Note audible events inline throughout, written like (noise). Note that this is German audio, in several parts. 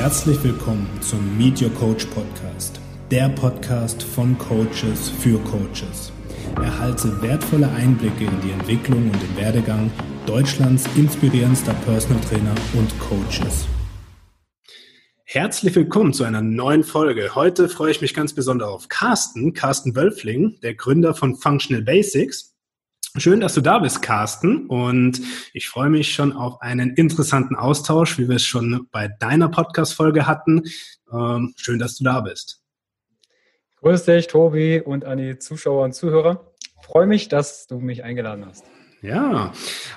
Herzlich willkommen zum Meet Your Coach Podcast, der Podcast von Coaches für Coaches. Erhalte wertvolle Einblicke in die Entwicklung und den Werdegang Deutschlands inspirierendster Personal Trainer und Coaches. Herzlich willkommen zu einer neuen Folge. Heute freue ich mich ganz besonders auf Carsten, Carsten Wölfling, der Gründer von Functional Basics. Schön, dass du da bist, Carsten. Und ich freue mich schon auf einen interessanten Austausch, wie wir es schon bei deiner Podcast-Folge hatten. Ähm, schön, dass du da bist. Grüß dich, Tobi und an die Zuschauer und Zuhörer. Ich freue mich, dass du mich eingeladen hast. Ja,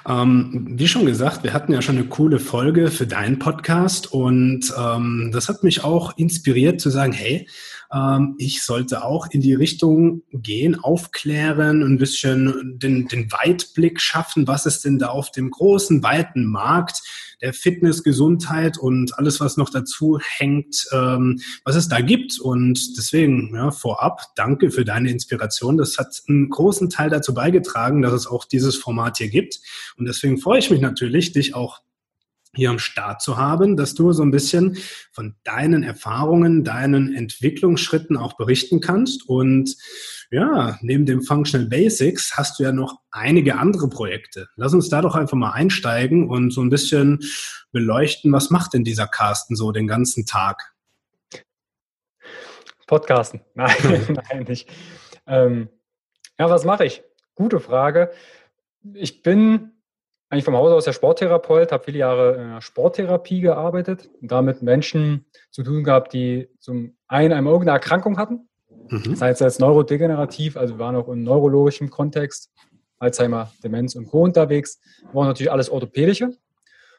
ähm, wie schon gesagt, wir hatten ja schon eine coole Folge für deinen Podcast und ähm, das hat mich auch inspiriert zu sagen, hey, ähm, ich sollte auch in die Richtung gehen, aufklären, ein bisschen den, den Weitblick schaffen, was ist denn da auf dem großen, weiten Markt der Fitness, Gesundheit und alles, was noch dazu hängt, ähm, was es da gibt. Und deswegen ja, vorab, danke für deine Inspiration. Das hat einen großen Teil dazu beigetragen, dass es auch dieses Format hier gibt. Und deswegen freue ich mich natürlich, dich auch hier am Start zu haben, dass du so ein bisschen von deinen Erfahrungen, deinen Entwicklungsschritten auch berichten kannst. Und ja, neben dem Functional Basics hast du ja noch einige andere Projekte. Lass uns da doch einfach mal einsteigen und so ein bisschen beleuchten, was macht denn dieser Carsten so den ganzen Tag? Podcasten. (laughs) Nein, (laughs) nein, nicht. Ähm, ja, was mache ich? Gute Frage. Ich bin eigentlich vom Haus aus der Sporttherapeut, habe viele Jahre in der Sporttherapie gearbeitet und damit Menschen zu tun gehabt, die zum einen einmal irgendeine Erkrankung hatten, mhm. sei es jetzt neurodegenerativ, also wir waren auch im neurologischen Kontext, Alzheimer, Demenz und Co. unterwegs, war natürlich alles orthopädische.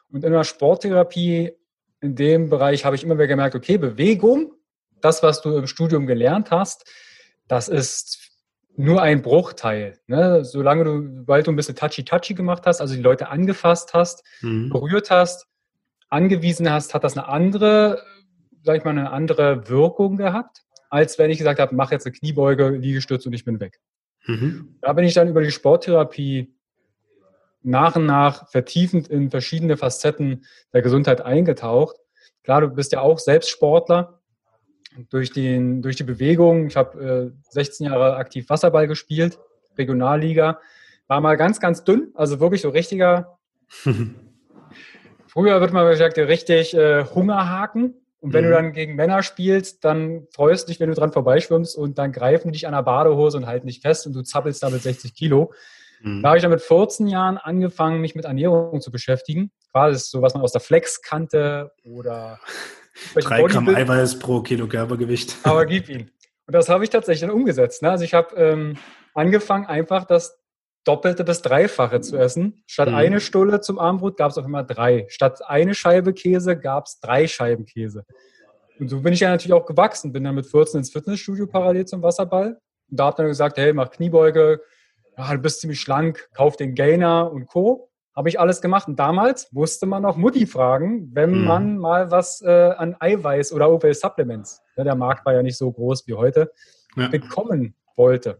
Und in der Sporttherapie, in dem Bereich habe ich immer wieder gemerkt, okay, Bewegung, das, was du im Studium gelernt hast, das ist nur ein Bruchteil. Ne? Solange du, weil du ein bisschen touchy-touchy gemacht hast, also die Leute angefasst hast, mhm. berührt hast, angewiesen hast, hat das eine andere, sag ich mal, eine andere Wirkung gehabt, als wenn ich gesagt habe, mach jetzt eine Kniebeuge, Liegestütz und ich bin weg. Mhm. Da bin ich dann über die Sporttherapie nach und nach vertiefend in verschiedene Facetten der Gesundheit eingetaucht. Klar, du bist ja auch selbst Sportler durch, den, durch die Bewegung. Ich habe äh, 16 Jahre aktiv Wasserball gespielt, Regionalliga. War mal ganz, ganz dünn, also wirklich so richtiger. (laughs) Früher wird man gesagt, richtig äh, Hungerhaken. Und wenn mhm. du dann gegen Männer spielst, dann freust du dich, wenn du dran vorbeischwimmst und dann greifen die dich an der Badehose und halten dich fest und du zappelst da mit 60 Kilo. Mhm. Da habe ich dann mit 14 Jahren angefangen, mich mit Ernährung zu beschäftigen. Quasi so, was man aus der Flex kannte oder (laughs) Drei Gramm Eiweiß pro Kilo Körpergewicht. (laughs) Aber gib ihn. Und das habe ich tatsächlich dann umgesetzt. Ne? Also ich habe ähm, angefangen, einfach das Doppelte bis Dreifache zu essen. Statt mhm. eine Stulle zum Abendbrot gab es auf einmal drei. Statt eine Scheibe Käse gab es drei Scheiben Käse. Und so bin ich ja natürlich auch gewachsen. Bin dann mit 14 ins Fitnessstudio parallel zum Wasserball. Und da habe dann gesagt, hey, mach Kniebeuge. Ja, du bist ziemlich schlank, kauf den Gainer und Co habe ich alles gemacht. Und damals musste man noch Mutti fragen, wenn mhm. man mal was äh, an Eiweiß oder OVL Supplements, ja, der Markt war ja nicht so groß wie heute, ja. bekommen wollte.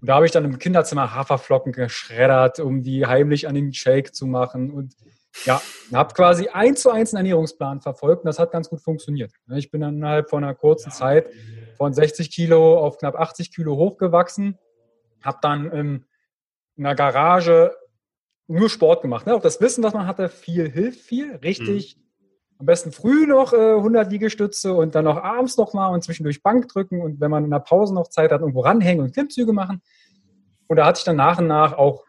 Und da habe ich dann im Kinderzimmer Haferflocken geschreddert, um die heimlich an den Shake zu machen. Und ja, habe quasi eins zu eins einen Ernährungsplan verfolgt und das hat ganz gut funktioniert. Ich bin dann innerhalb von einer kurzen Zeit von 60 Kilo auf knapp 80 Kilo hochgewachsen, habe dann in einer Garage nur Sport gemacht. Ne? Auch das Wissen, was man hatte, viel hilft viel. Richtig. Mhm. Am besten früh noch äh, 100 Liegestütze und dann noch abends noch mal und zwischendurch Bank drücken und wenn man in der Pause noch Zeit hat, irgendwo ranhängen und Klimmzüge machen. Und da hatte ich dann nach und nach auch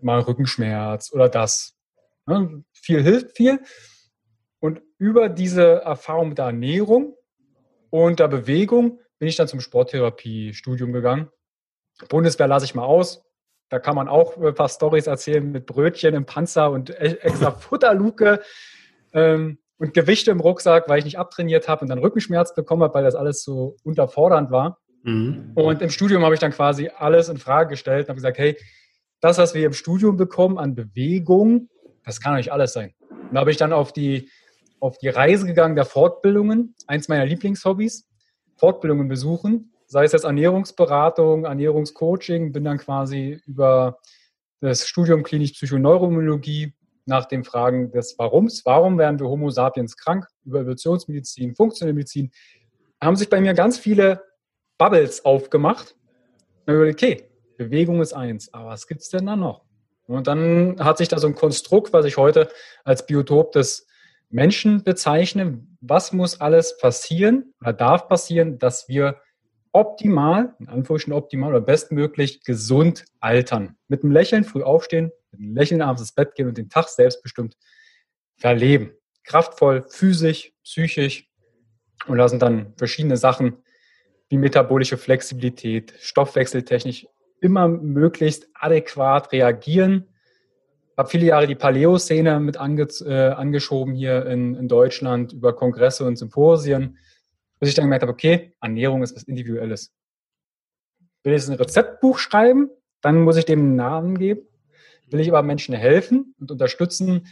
mal Rückenschmerz oder das. Ne? Viel hilft viel. Und über diese Erfahrung mit der Ernährung und der Bewegung bin ich dann zum Sporttherapie-Studium gegangen. Bundeswehr lasse ich mal aus, da kann man auch ein paar Stories erzählen mit Brötchen im Panzer und e-, extra (laughs) Futterluke ähm, und Gewichte im Rucksack, weil ich nicht abtrainiert habe und dann Rückenschmerz bekommen habe, weil das alles so unterfordernd war. Mhm. Und im Studium habe ich dann quasi alles in Frage gestellt und habe gesagt, hey, das, was wir im Studium bekommen an Bewegung, das kann nicht alles sein. Und da habe ich dann auf die, auf die Reise gegangen der Fortbildungen, eins meiner Lieblingshobbys, Fortbildungen besuchen sei es jetzt Ernährungsberatung, Ernährungscoaching, bin dann quasi über das Studium klinisch Psychoneuroimmunologie nach dem Fragen des Warums. Warum werden wir Homo sapiens krank? Über Evolutionsmedizin, funktionelle Medizin. Haben sich bei mir ganz viele Bubbles aufgemacht. okay, Bewegung ist eins, aber was gibt es denn da noch? Und dann hat sich da so ein Konstrukt, was ich heute als Biotop des Menschen bezeichne. Was muss alles passieren oder darf passieren, dass wir optimal, in Anführungsstrichen optimal oder bestmöglich gesund altern. Mit einem Lächeln früh aufstehen, mit einem Lächeln abends ins Bett gehen und den Tag selbstbestimmt verleben. Kraftvoll, physisch, psychisch. Und da sind dann verschiedene Sachen wie metabolische Flexibilität, Stoffwechseltechnisch immer möglichst adäquat reagieren. Habe viele Jahre die Paleo-Szene mit ange, äh, angeschoben hier in, in Deutschland über Kongresse und Symposien, bis ich dann gemerkt habe, okay, Ernährung ist was Individuelles. Will ich jetzt ein Rezeptbuch schreiben, dann muss ich dem einen Namen geben. Will ich aber Menschen helfen und unterstützen,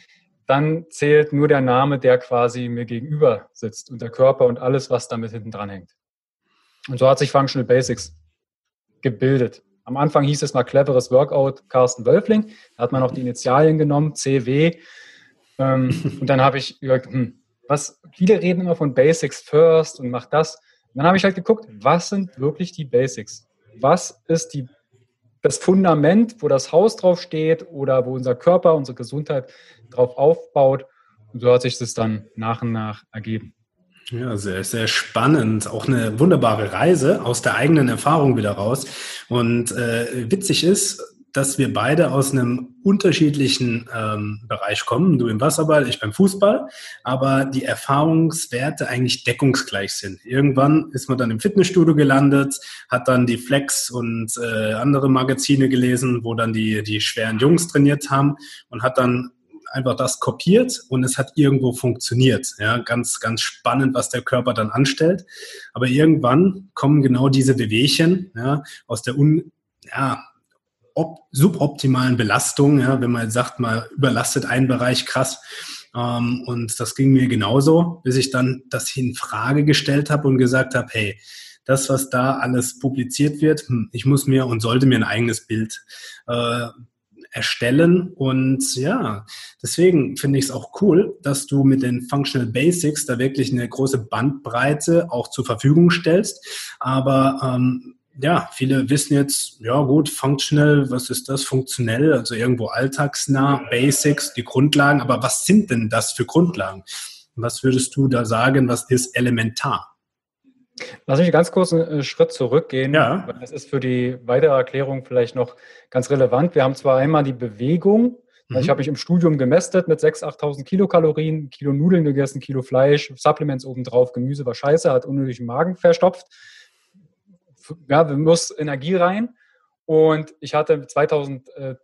dann zählt nur der Name, der quasi mir gegenüber sitzt und der Körper und alles, was damit hinten dran hängt. Und so hat sich Functional Basics gebildet. Am Anfang hieß es mal cleveres Workout Carsten Wölfling. Da hat man auch die Initialien genommen, CW. Ähm, und dann habe ich gesagt, hm, was, viele reden immer von Basics first und mach das. Und dann habe ich halt geguckt, was sind wirklich die Basics? Was ist die, das Fundament, wo das Haus drauf steht oder wo unser Körper, unsere Gesundheit drauf aufbaut? Und so hat sich das dann nach und nach ergeben. Ja, sehr, sehr spannend. Auch eine wunderbare Reise aus der eigenen Erfahrung wieder raus. Und äh, witzig ist, dass wir beide aus einem unterschiedlichen ähm, Bereich kommen. Du im Wasserball, ich beim Fußball, aber die Erfahrungswerte eigentlich deckungsgleich sind. Irgendwann ist man dann im Fitnessstudio gelandet, hat dann die Flex und äh, andere Magazine gelesen, wo dann die, die schweren Jungs trainiert haben und hat dann einfach das kopiert und es hat irgendwo funktioniert. Ja, ganz, ganz spannend, was der Körper dann anstellt. Aber irgendwann kommen genau diese Bewegchen ja, aus der un, ja, suboptimalen Belastung, ja, wenn man sagt, mal überlastet einen Bereich krass. Ähm, und das ging mir genauso, bis ich dann das in Frage gestellt habe und gesagt habe, hey, das, was da alles publiziert wird, hm, ich muss mir und sollte mir ein eigenes Bild äh, erstellen. Und ja, deswegen finde ich es auch cool, dass du mit den Functional Basics da wirklich eine große Bandbreite auch zur Verfügung stellst. Aber ähm, ja, viele wissen jetzt, ja gut, functional, was ist das? Funktionell, also irgendwo alltagsnah, Basics, die Grundlagen. Aber was sind denn das für Grundlagen? Was würdest du da sagen, was ist elementar? Lass mich ganz kurz einen äh, Schritt zurückgehen. Ja. Das ist für die weitere Erklärung vielleicht noch ganz relevant. Wir haben zwar einmal die Bewegung. Mhm. Ich habe mich im Studium gemästet mit 6.000, 8.000 Kilokalorien, Kilo Nudeln gegessen, Kilo Fleisch, Supplements obendrauf, Gemüse war scheiße, hat unnötig Magen verstopft ja, wir muss Energie rein. Und ich hatte 2011,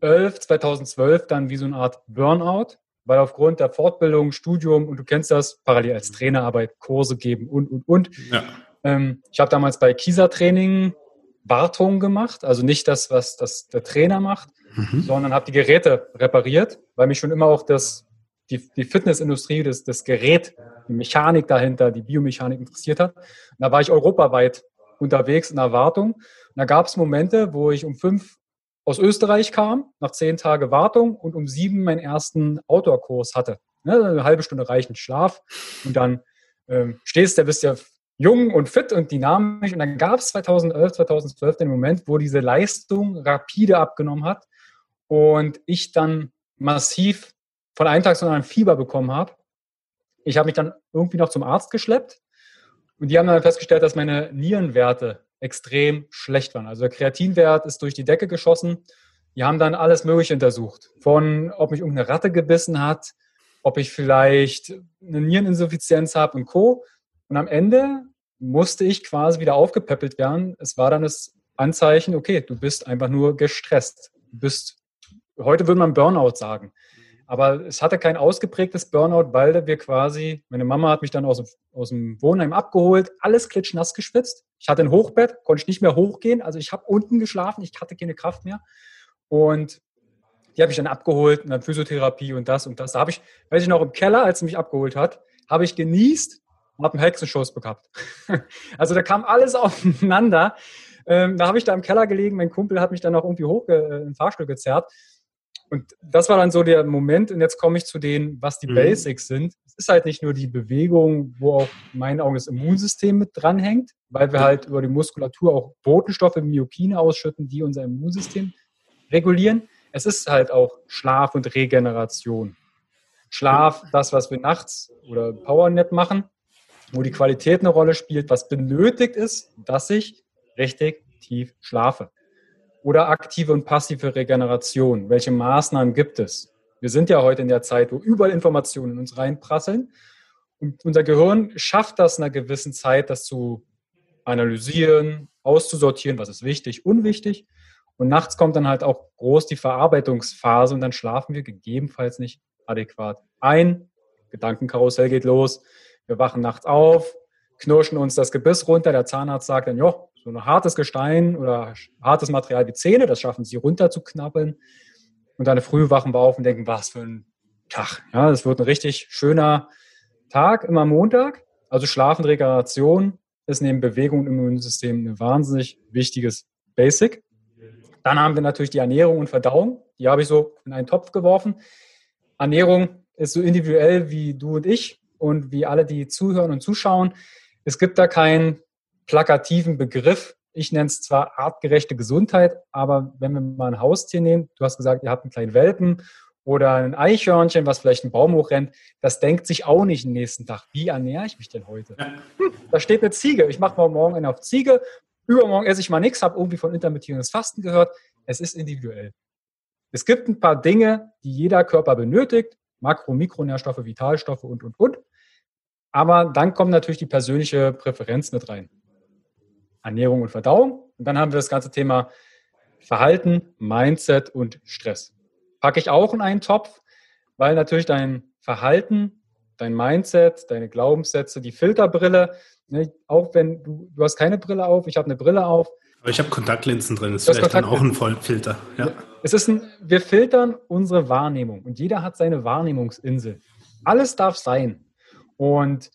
2012 dann wie so eine Art Burnout, weil aufgrund der Fortbildung, Studium und du kennst das, parallel als Trainerarbeit, Kurse geben und, und, und. Ja. Ähm, ich habe damals bei Kisa-Training Wartung gemacht, also nicht das, was das der Trainer macht, mhm. sondern habe die Geräte repariert, weil mich schon immer auch das, die, die Fitnessindustrie, das, das Gerät, die Mechanik dahinter, die Biomechanik interessiert hat. Und da war ich europaweit unterwegs in Erwartung. Und da gab es Momente, wo ich um fünf aus Österreich kam, nach zehn Tagen Wartung und um sieben meinen ersten Outdoor-Kurs hatte. Ne, eine halbe Stunde reichend Schlaf und dann ähm, stehst du, bist ja jung und fit und dynamisch. Und dann gab es 2011, 2012 den Moment, wo diese Leistung rapide abgenommen hat und ich dann massiv von einem Tag zu einem Fieber bekommen habe. Ich habe mich dann irgendwie noch zum Arzt geschleppt und die haben dann festgestellt, dass meine Nierenwerte extrem schlecht waren. Also der Kreatinwert ist durch die Decke geschossen. Die haben dann alles Mögliche untersucht. Von, ob mich irgendeine Ratte gebissen hat, ob ich vielleicht eine Niereninsuffizienz habe und Co. Und am Ende musste ich quasi wieder aufgepäppelt werden. Es war dann das Anzeichen, okay, du bist einfach nur gestresst. Du bist, heute würde man Burnout sagen. Aber es hatte kein ausgeprägtes Burnout, weil wir quasi, meine Mama hat mich dann aus dem, aus dem Wohnheim abgeholt, alles klitschnass geschwitzt. Ich hatte ein Hochbett, konnte ich nicht mehr hochgehen. Also ich habe unten geschlafen, ich hatte keine Kraft mehr. Und die habe ich dann abgeholt und dann Physiotherapie und das und das. Da habe ich, weiß ich noch, im Keller, als sie mich abgeholt hat, habe ich genießt und habe einen Hexenschuss gehabt. (laughs) also da kam alles (laughs) aufeinander. Ähm, da habe ich da im Keller gelegen, mein Kumpel hat mich dann auch irgendwie hoch äh, den Fahrstuhl gezerrt. Und das war dann so der Moment. Und jetzt komme ich zu denen, was die mhm. Basics sind. Es ist halt nicht nur die Bewegung, wo auch in meinen Augen das Immunsystem mit dranhängt, weil wir halt über die Muskulatur auch Botenstoffe, Myokine ausschütten, die unser Immunsystem regulieren. Es ist halt auch Schlaf und Regeneration. Schlaf, das, was wir nachts oder Powernap machen, wo die Qualität eine Rolle spielt, was benötigt ist, dass ich richtig tief schlafe. Oder aktive und passive Regeneration. Welche Maßnahmen gibt es? Wir sind ja heute in der Zeit, wo überall Informationen in uns reinprasseln. Und unser Gehirn schafft das in einer gewissen Zeit, das zu analysieren, auszusortieren, was ist wichtig, unwichtig. Und nachts kommt dann halt auch groß die Verarbeitungsphase und dann schlafen wir gegebenenfalls nicht adäquat ein. Gedankenkarussell geht los. Wir wachen nachts auf, knirschen uns das Gebiss runter. Der Zahnarzt sagt dann, ja, so ein hartes Gestein oder hartes Material wie Zähne, das schaffen sie runter zu knabbeln. Und dann früh wachen wir auf und denken, was für ein Tag. Ja, das wird ein richtig schöner Tag, immer Montag. Also Schlaf und Regeneration ist neben Bewegung und Immunsystem ein wahnsinnig wichtiges Basic. Dann haben wir natürlich die Ernährung und Verdauung. Die habe ich so in einen Topf geworfen. Ernährung ist so individuell wie du und ich und wie alle, die zuhören und zuschauen. Es gibt da keinen plakativen Begriff. Ich nenne es zwar artgerechte Gesundheit, aber wenn wir mal ein Haustier nehmen, du hast gesagt, ihr habt einen kleinen Welpen oder ein Eichhörnchen, was vielleicht einen Baum hochrennt, das denkt sich auch nicht den nächsten Tag. Wie ernähre ich mich denn heute? Hm, da steht eine Ziege. Ich mache mal morgen eine auf Ziege. Übermorgen esse ich mal nichts, habe irgendwie von intermittierendes Fasten gehört. Es ist individuell. Es gibt ein paar Dinge, die jeder Körper benötigt. Makro-, Mikronährstoffe, Vitalstoffe und, und, und. Aber dann kommt natürlich die persönliche Präferenz mit rein. Ernährung und Verdauung. Und dann haben wir das ganze Thema Verhalten, Mindset und Stress. Packe ich auch in einen Topf, weil natürlich dein Verhalten, dein Mindset, deine Glaubenssätze, die Filterbrille, ne, auch wenn du, du hast keine Brille auf, ich habe eine Brille auf. Aber ich habe Kontaktlinsen drin, ist vielleicht dann auch ein Vollfilter. Ja. Es ist ein, wir filtern unsere Wahrnehmung und jeder hat seine Wahrnehmungsinsel. Alles darf sein. Und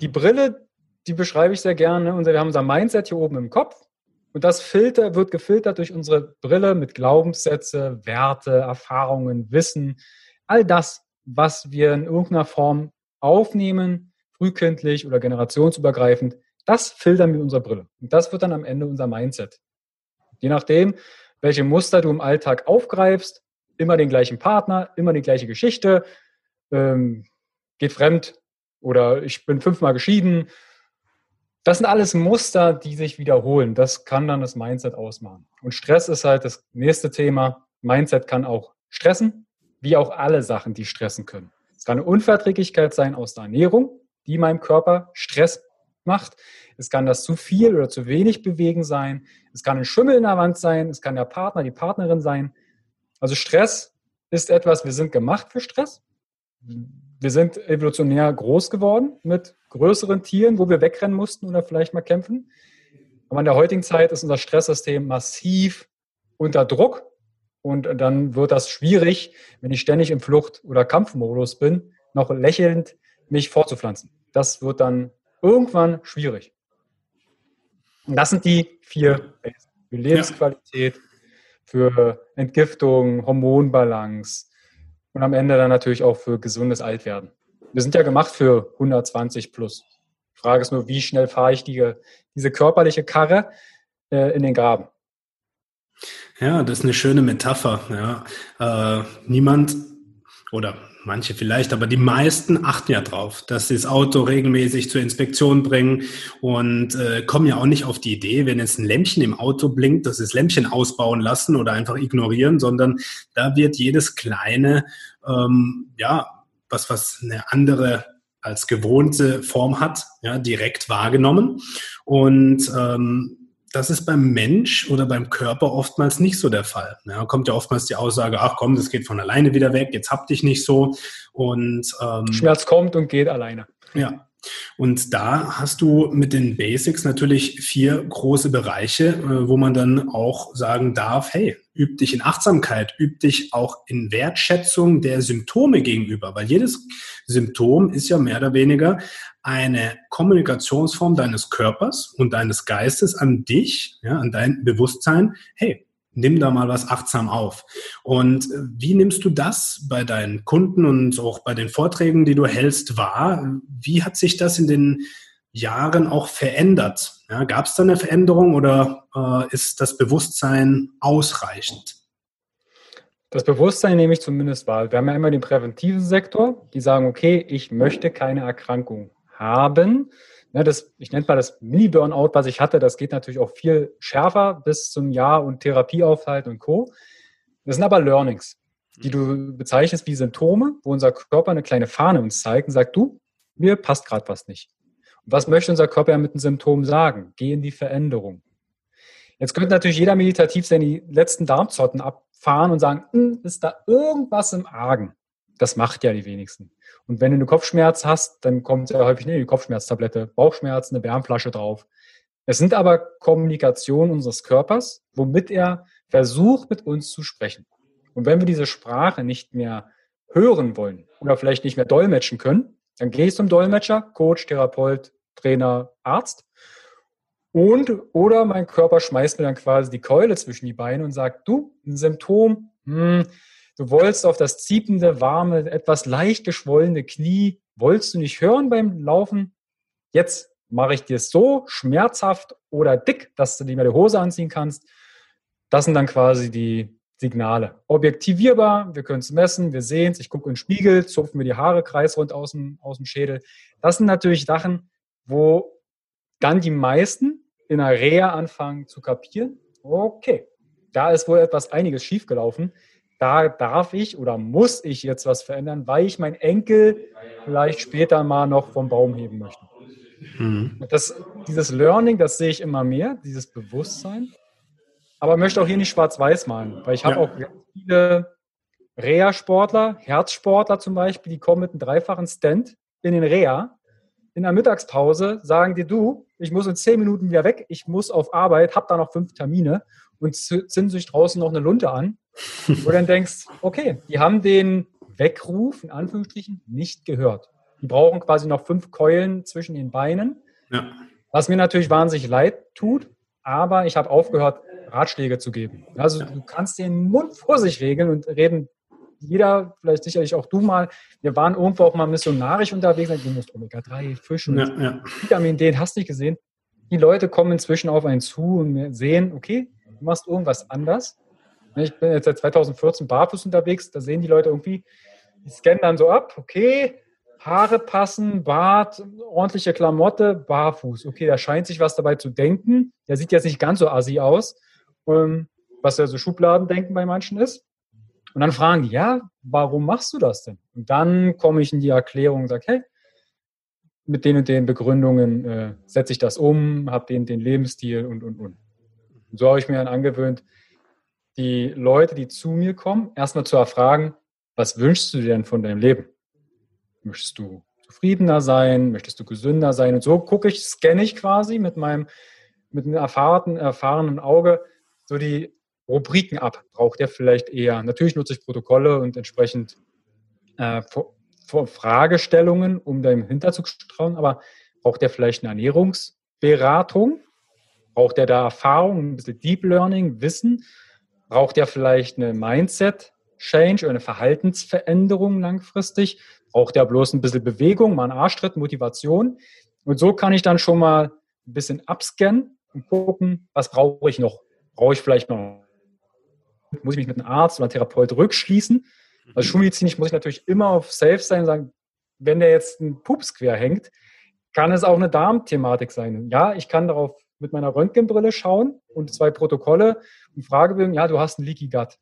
die Brille, die beschreibe ich sehr gerne. Und wir haben unser Mindset hier oben im Kopf. Und das Filter wird gefiltert durch unsere Brille mit Glaubenssätze, Werte, Erfahrungen, Wissen. All das, was wir in irgendeiner Form aufnehmen, frühkindlich oder generationsübergreifend, das filtern wir mit unserer Brille. Und das wird dann am Ende unser Mindset. Je nachdem, welche Muster du im Alltag aufgreifst, immer den gleichen Partner, immer die gleiche Geschichte, ähm, geht fremd oder ich bin fünfmal geschieden. Das sind alles Muster, die sich wiederholen. Das kann dann das Mindset ausmachen. Und Stress ist halt das nächste Thema. Mindset kann auch stressen, wie auch alle Sachen, die stressen können. Es kann eine Unverträglichkeit sein aus der Ernährung, die meinem Körper Stress macht. Es kann das zu viel oder zu wenig bewegen sein. Es kann ein Schimmel in der Wand sein. Es kann der Partner, die Partnerin sein. Also Stress ist etwas, wir sind gemacht für Stress wir sind evolutionär groß geworden mit größeren Tieren, wo wir wegrennen mussten oder vielleicht mal kämpfen. Aber in der heutigen Zeit ist unser Stresssystem massiv unter Druck und dann wird das schwierig, wenn ich ständig im Flucht- oder Kampfmodus bin, noch lächelnd mich fortzupflanzen. Das wird dann irgendwann schwierig. Und das sind die vier für Lebensqualität, für Entgiftung, Hormonbalance, und am Ende dann natürlich auch für gesundes Altwerden. Wir sind ja gemacht für 120 plus. Die Frage ist nur, wie schnell fahre ich die, diese körperliche Karre äh, in den Graben? Ja, das ist eine schöne Metapher. Ja. Äh, niemand oder manche vielleicht, aber die meisten achten ja drauf, dass sie das Auto regelmäßig zur Inspektion bringen und äh, kommen ja auch nicht auf die Idee, wenn jetzt ein Lämpchen im Auto blinkt, dass sie das Lämpchen ausbauen lassen oder einfach ignorieren, sondern da wird jedes kleine, ähm, ja, was, was eine andere als gewohnte Form hat, ja, direkt wahrgenommen. Und ähm, das ist beim Mensch oder beim Körper oftmals nicht so der Fall. Ja, kommt ja oftmals die Aussage, ach komm, das geht von alleine wieder weg, jetzt hab dich nicht so. Und ähm, Schmerz kommt und geht alleine. Ja, und da hast du mit den Basics natürlich vier große Bereiche, äh, wo man dann auch sagen darf, hey, üb dich in Achtsamkeit, üb dich auch in Wertschätzung der Symptome gegenüber, weil jedes Symptom ist ja mehr oder weniger eine Kommunikationsform deines Körpers und deines Geistes an dich, ja, an dein Bewusstsein. Hey, nimm da mal was achtsam auf. Und wie nimmst du das bei deinen Kunden und auch bei den Vorträgen, die du hältst, wahr? Wie hat sich das in den Jahren auch verändert? Ja, Gab es da eine Veränderung oder äh, ist das Bewusstsein ausreichend? Das Bewusstsein nehme ich zumindest wahr. Wir haben ja immer den präventiven Sektor, die sagen, okay, ich möchte keine Erkrankung haben. Ja, das, ich nenne mal das Mini-Burnout, was ich hatte, das geht natürlich auch viel schärfer bis zum Jahr und Therapieaufhalt und Co. Das sind aber Learnings, die du bezeichnest wie Symptome, wo unser Körper eine kleine Fahne uns zeigt und sagt, du, mir passt gerade was nicht. Und was möchte unser Körper mit den Symptomen sagen? Geh in die Veränderung. Jetzt könnte natürlich jeder meditativ seine letzten Darmzotten abfahren und sagen, hm, ist da irgendwas im Argen? Das macht ja die wenigsten. Und wenn du eine Kopfschmerz hast, dann kommt ja häufig eine Kopfschmerztablette, Bauchschmerz, eine Wärmflasche drauf. Es sind aber Kommunikationen unseres Körpers, womit er versucht, mit uns zu sprechen. Und wenn wir diese Sprache nicht mehr hören wollen oder vielleicht nicht mehr dolmetschen können, dann gehe ich zum Dolmetscher, Coach, Therapeut, Trainer, Arzt und oder mein Körper schmeißt mir dann quasi die Keule zwischen die Beine und sagt, du, ein Symptom, hm, du wolltest auf das ziepende, warme, etwas leicht geschwollene Knie, wolltest du nicht hören beim Laufen? Jetzt mache ich dir so schmerzhaft oder dick, dass du nicht mehr die Hose anziehen kannst. Das sind dann quasi die Signale. Objektivierbar, wir können es messen, wir sehen es, ich gucke in den Spiegel, zupfen mir die Haare kreisrund aus dem, aus dem Schädel. Das sind natürlich Sachen, wo dann die meisten in der Reha anfangen zu kapieren, okay, da ist wohl etwas einiges schiefgelaufen. Da darf ich oder muss ich jetzt was verändern, weil ich meinen Enkel vielleicht später mal noch vom Baum heben möchte. Mhm. Das, dieses Learning, das sehe ich immer mehr, dieses Bewusstsein. Aber ich möchte auch hier nicht schwarz-weiß malen, weil ich habe ja. auch viele Reha-Sportler, Herzsportler zum Beispiel, die kommen mit einem dreifachen Stand in den Reha in der Mittagspause sagen dir, du, ich muss in zehn Minuten wieder weg, ich muss auf Arbeit, hab da noch fünf Termine und zünden sich draußen noch eine Lunte an. Wo du dann denkst, okay, die haben den Weckruf, in Anführungsstrichen, nicht gehört. Die brauchen quasi noch fünf Keulen zwischen den Beinen. Ja. Was mir natürlich wahnsinnig leid tut, aber ich habe aufgehört, Ratschläge zu geben. Also du kannst den Mund vor sich regeln und reden jeder, vielleicht sicherlich auch du mal, wir waren irgendwo auch mal missionarisch unterwegs, du musst Omega-3, Fisch und ja, ja. Vitamin D, hast du nicht gesehen. Die Leute kommen inzwischen auf einen zu und sehen, okay, du machst irgendwas anders. Ich bin jetzt seit 2014 barfuß unterwegs, da sehen die Leute irgendwie, die scannen dann so ab, okay, Haare passen, Bart, ordentliche Klamotte, barfuß. Okay, da scheint sich was dabei zu denken. Der sieht jetzt nicht ganz so assi aus, ähm, was ja so Schubladendenken bei manchen ist. Und dann fragen die, ja, warum machst du das denn? Und dann komme ich in die Erklärung und sage, hey, mit den und den Begründungen äh, setze ich das um, habe den, den Lebensstil und, und, und. Und so habe ich mir dann angewöhnt, die Leute, die zu mir kommen, erstmal zu erfragen, was wünschst du dir denn von deinem Leben? Möchtest du zufriedener sein? Möchtest du gesünder sein? Und so gucke ich, scanne ich quasi mit meinem, mit einem erfahrenen, erfahrenen Auge so die Rubriken ab. Braucht er vielleicht eher? Natürlich nutze ich Protokolle und entsprechend äh, Fragestellungen, um da im Hinterzug zu trauen, aber braucht er vielleicht eine Ernährungsberatung? Braucht er da Erfahrung, ein bisschen Deep Learning, Wissen? Braucht er vielleicht eine Mindset-Change oder eine Verhaltensveränderung langfristig? Braucht er bloß ein bisschen Bewegung, mal einen Arschtritt, Motivation? Und so kann ich dann schon mal ein bisschen abscannen und gucken, was brauche ich noch? Brauche ich vielleicht noch muss ich mich mit einem Arzt oder einem Therapeut rückschließen. Also schulmedizinisch muss ich natürlich immer auf Safe sein und sagen, wenn der jetzt ein Pups quer hängt, kann es auch eine Darmthematik sein. Ja, ich kann darauf mit meiner Röntgenbrille schauen und zwei Protokolle und Fragebögen, ja, du hast ein Leaky Gut.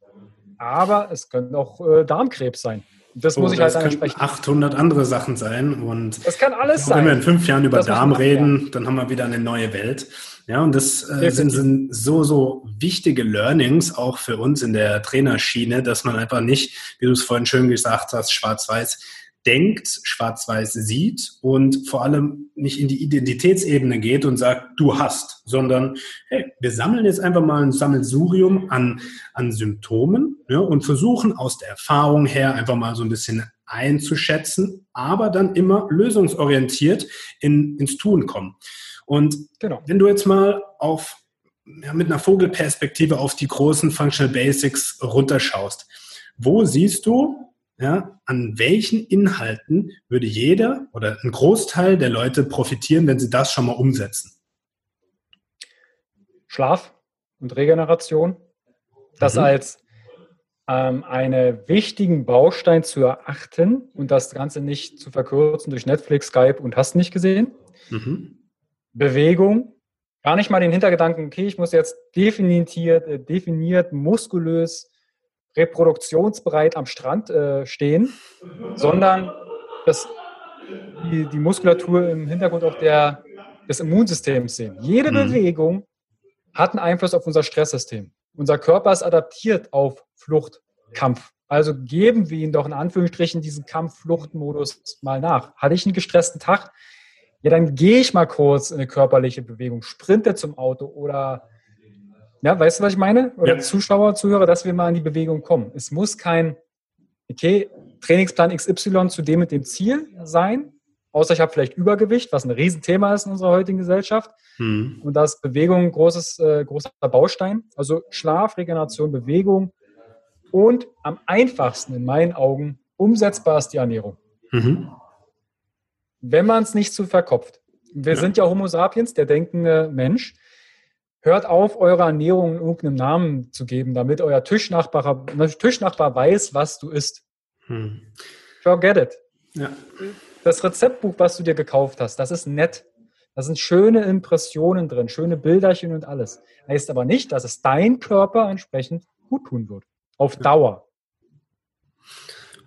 Aber es könnte auch äh, Darmkrebs sein. Das so, muss ich halt dann entsprechend. 800 andere Sachen sein und das kann alles sein. Wenn wir in fünf Jahren über das Darm reden, dann haben wir wieder eine neue Welt. Ja, und das äh, sind, sind so, so wichtige Learnings auch für uns in der Trainerschiene, dass man einfach nicht, wie du es vorhin schön gesagt hast, schwarz-weiß denkt, schwarz-weiß sieht und vor allem nicht in die Identitätsebene geht und sagt, du hast, sondern hey, wir sammeln jetzt einfach mal ein Sammelsurium an, an Symptomen ja, und versuchen aus der Erfahrung her einfach mal so ein bisschen einzuschätzen, aber dann immer lösungsorientiert in, ins Tun kommen. Und genau. wenn du jetzt mal auf ja, mit einer Vogelperspektive auf die großen Functional Basics runterschaust. Wo siehst du, ja, an welchen Inhalten würde jeder oder ein Großteil der Leute profitieren, wenn sie das schon mal umsetzen? Schlaf und Regeneration. Das mhm. als ähm, einen wichtigen Baustein zu erachten und das Ganze nicht zu verkürzen durch Netflix, Skype und hast nicht gesehen. Mhm. Bewegung, gar nicht mal den Hintergedanken, okay, ich muss jetzt definiert, äh, definiert muskulös, reproduktionsbereit am Strand äh, stehen, sondern das, die, die, Muskulatur im Hintergrund auch der, des Immunsystems sehen. Jede mhm. Bewegung hat einen Einfluss auf unser Stresssystem. Unser Körper ist adaptiert auf Flucht, Kampf. Also geben wir ihm doch in Anführungsstrichen diesen Kampf-Flucht-Modus mal nach. Hatte ich einen gestressten Tag? Ja, dann gehe ich mal kurz in eine körperliche Bewegung, sprinte zum Auto oder, ja, weißt du, was ich meine? Oder ja. Zuschauer, Zuhörer, dass wir mal in die Bewegung kommen. Es muss kein, okay, Trainingsplan XY zu dem mit dem Ziel sein, außer ich habe vielleicht Übergewicht, was ein Riesenthema ist in unserer heutigen Gesellschaft. Hm. Und da ist Bewegung ein großes, äh, großer Baustein. Also Schlaf, Regeneration, Bewegung. Und am einfachsten in meinen Augen umsetzbar ist die Ernährung. Mhm. Wenn man es nicht zu verkopft. Wir ja. sind ja Homo sapiens, der denkende Mensch. Hört auf, eure Ernährung irgendeinen Namen zu geben, damit euer Tischnachbar, Tischnachbar weiß, was du isst. Hm. Forget it. Ja das Rezeptbuch, was du dir gekauft hast, das ist nett. Da sind schöne Impressionen drin, schöne Bilderchen und alles. Heißt aber nicht, dass es dein Körper entsprechend gut tun wird. Auf Dauer.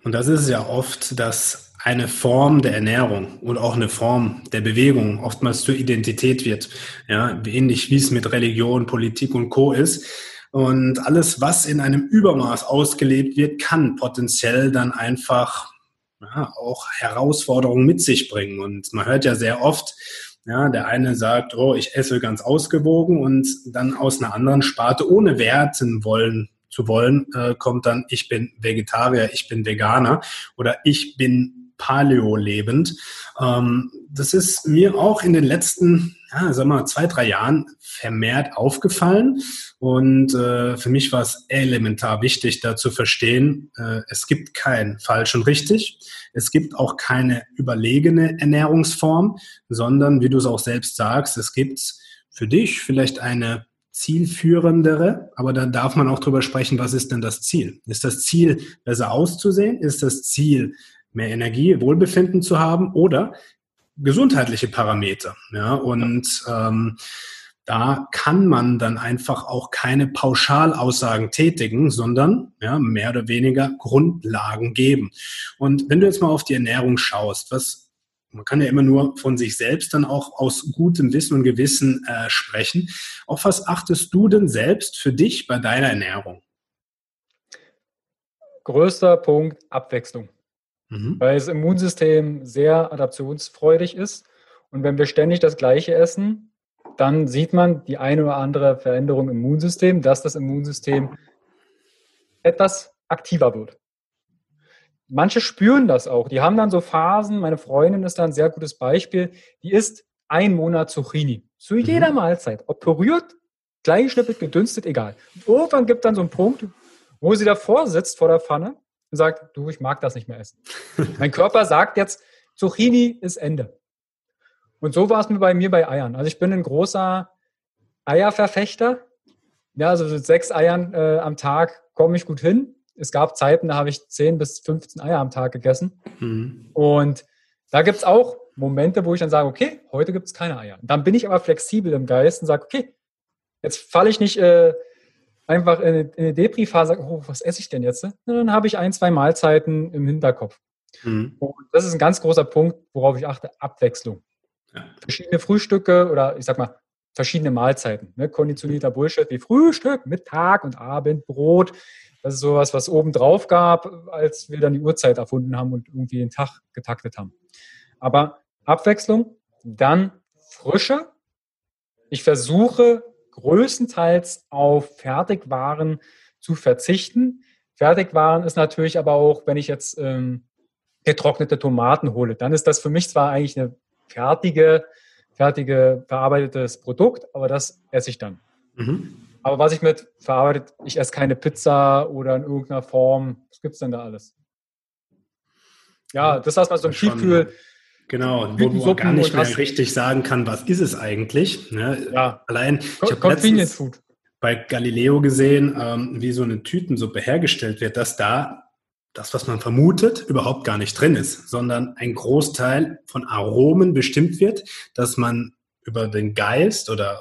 Und das ist ja oft, dass eine Form der Ernährung und auch eine Form der Bewegung oftmals zur Identität wird. Ja, ähnlich wie es mit Religion, Politik und Co. ist. Und alles, was in einem Übermaß ausgelebt wird, kann potenziell dann einfach ja, auch Herausforderungen mit sich bringen. Und man hört ja sehr oft, ja, der eine sagt, oh, ich esse ganz ausgewogen und dann aus einer anderen Sparte, ohne werten wollen zu wollen, äh, kommt dann, ich bin Vegetarier, ich bin Veganer oder ich bin Paleo lebend. Ähm, das ist mir auch in den letzten, ja, sag mal, zwei, drei Jahren vermehrt aufgefallen. Und äh, für mich war es elementar wichtig, da zu verstehen, äh, es gibt kein falsch und richtig. Es gibt auch keine überlegene Ernährungsform, sondern, wie du es auch selbst sagst, es gibt für dich vielleicht eine zielführendere, aber da darf man auch drüber sprechen, was ist denn das Ziel? Ist das Ziel, besser auszusehen? Ist das Ziel, mehr Energie, Wohlbefinden zu haben oder gesundheitliche Parameter? Ja, und ähm, da kann man dann einfach auch keine Pauschalaussagen tätigen, sondern ja, mehr oder weniger Grundlagen geben. Und wenn du jetzt mal auf die Ernährung schaust, was man kann ja immer nur von sich selbst dann auch aus gutem Wissen und Gewissen äh, sprechen. Auf was achtest du denn selbst für dich bei deiner Ernährung? Größter Punkt Abwechslung. Mhm. Weil das Immunsystem sehr adaptionsfreudig ist. Und wenn wir ständig das Gleiche essen, dann sieht man die eine oder andere Veränderung im Immunsystem, dass das Immunsystem etwas aktiver wird. Manche spüren das auch. Die haben dann so Phasen. Meine Freundin ist da ein sehr gutes Beispiel. Die isst ein Monat Zucchini. Zu mhm. jeder Mahlzeit. Ob püriert, kleingeschnippelt, gedünstet, egal. Irgendwann gibt dann so einen Punkt, wo sie davor sitzt vor der Pfanne und sagt, du, ich mag das nicht mehr essen. mein Körper sagt jetzt, Zucchini ist Ende. Und so war es mir bei mir bei Eiern. Also ich bin ein großer Eierverfechter. Ja, also mit sechs Eiern äh, am Tag komme ich gut hin. Es gab Zeiten, da habe ich 10 bis 15 Eier am Tag gegessen. Mhm. Und da gibt es auch Momente, wo ich dann sage, okay, heute gibt es keine Eier. Dann bin ich aber flexibel im Geist und sage, okay, jetzt falle ich nicht äh, einfach in, in eine Depri-Phase, oh, was esse ich denn jetzt? Und dann habe ich ein, zwei Mahlzeiten im Hinterkopf. Mhm. Und das ist ein ganz großer Punkt, worauf ich achte, Abwechslung. Ja. Verschiedene Frühstücke oder ich sag mal, verschiedene Mahlzeiten. Ne? Konditionierter Bullshit wie Frühstück, Mittag und Abend, Brot. Das ist sowas, was oben drauf gab, als wir dann die Uhrzeit erfunden haben und irgendwie den Tag getaktet haben. Aber Abwechslung, dann Frische. Ich versuche größtenteils auf Fertigwaren zu verzichten. Fertigwaren ist natürlich aber auch, wenn ich jetzt ähm, getrocknete Tomaten hole, dann ist das für mich zwar eigentlich eine fertige, fertige, verarbeitetes Produkt, aber das esse ich dann. Mhm. Aber was ich mit verarbeitet, ich esse keine Pizza oder in irgendeiner Form. Was gibt es denn da alles? Ja, das heißt mal so ein Tiefkühl. Genau, wo man gar nicht mehr richtig sagen kann, was ist es eigentlich. Ne? Ja. Allein, ich habe letztens bei Galileo gesehen, ähm, wie so eine Tütensuppe hergestellt wird, dass da das, was man vermutet, überhaupt gar nicht drin ist, sondern ein Großteil von Aromen bestimmt wird, dass man über den Geist oder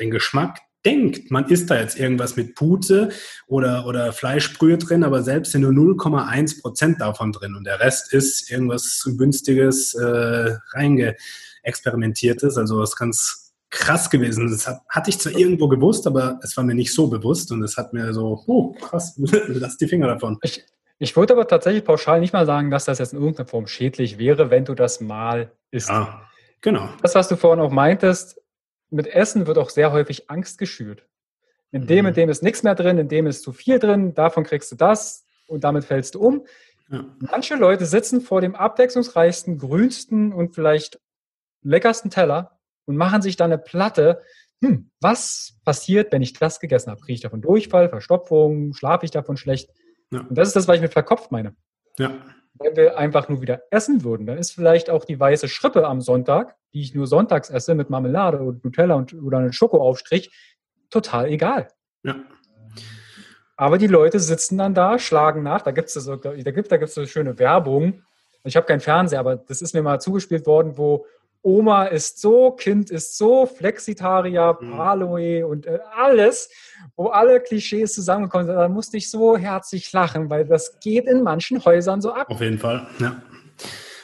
den Geschmack denkt, man isst da jetzt irgendwas mit Pute oder, oder Fleischbrühe drin, aber selbst sind nur 0,1 Prozent davon drin und der Rest ist irgendwas günstiges, äh, reingeexperimentiertes, also was ganz krass gewesen. Das hat, hatte ich zwar irgendwo gewusst, aber es war mir nicht so bewusst und es hat mir so, oh krass, (laughs) lass die Finger davon. Ich, ich würde aber tatsächlich pauschal nicht mal sagen, dass das jetzt in irgendeiner Form schädlich wäre, wenn du das mal isst. Ja, genau. Das, was du vorhin auch meintest, mit Essen wird auch sehr häufig Angst geschürt. In dem, in mhm. dem ist nichts mehr drin, in dem ist zu viel drin, davon kriegst du das und damit fällst du um. Ja. Manche Leute sitzen vor dem abwechslungsreichsten, grünsten und vielleicht leckersten Teller und machen sich dann eine Platte. Hm, was passiert, wenn ich das gegessen habe? Kriege ich davon Durchfall, Verstopfung, schlafe ich davon schlecht? Ja. Und das ist das, was ich mit verkopft meine. Ja. Wenn wir einfach nur wieder essen würden, dann ist vielleicht auch die weiße Schrippe am Sonntag die ich nur sonntags esse mit Marmelade und Nutella und, oder einen Schokoaufstrich, total egal. Ja. Aber die Leute sitzen dann da, schlagen nach. Da gibt es so, da gibt, da gibt's so schöne Werbung. Ich habe keinen Fernseher, aber das ist mir mal zugespielt worden, wo Oma ist so, Kind ist so, Flexitarier, mhm. Paloe und äh, alles, wo alle Klischees zusammenkommen. Da musste ich so herzlich lachen, weil das geht in manchen Häusern so ab. Auf jeden Fall, ja.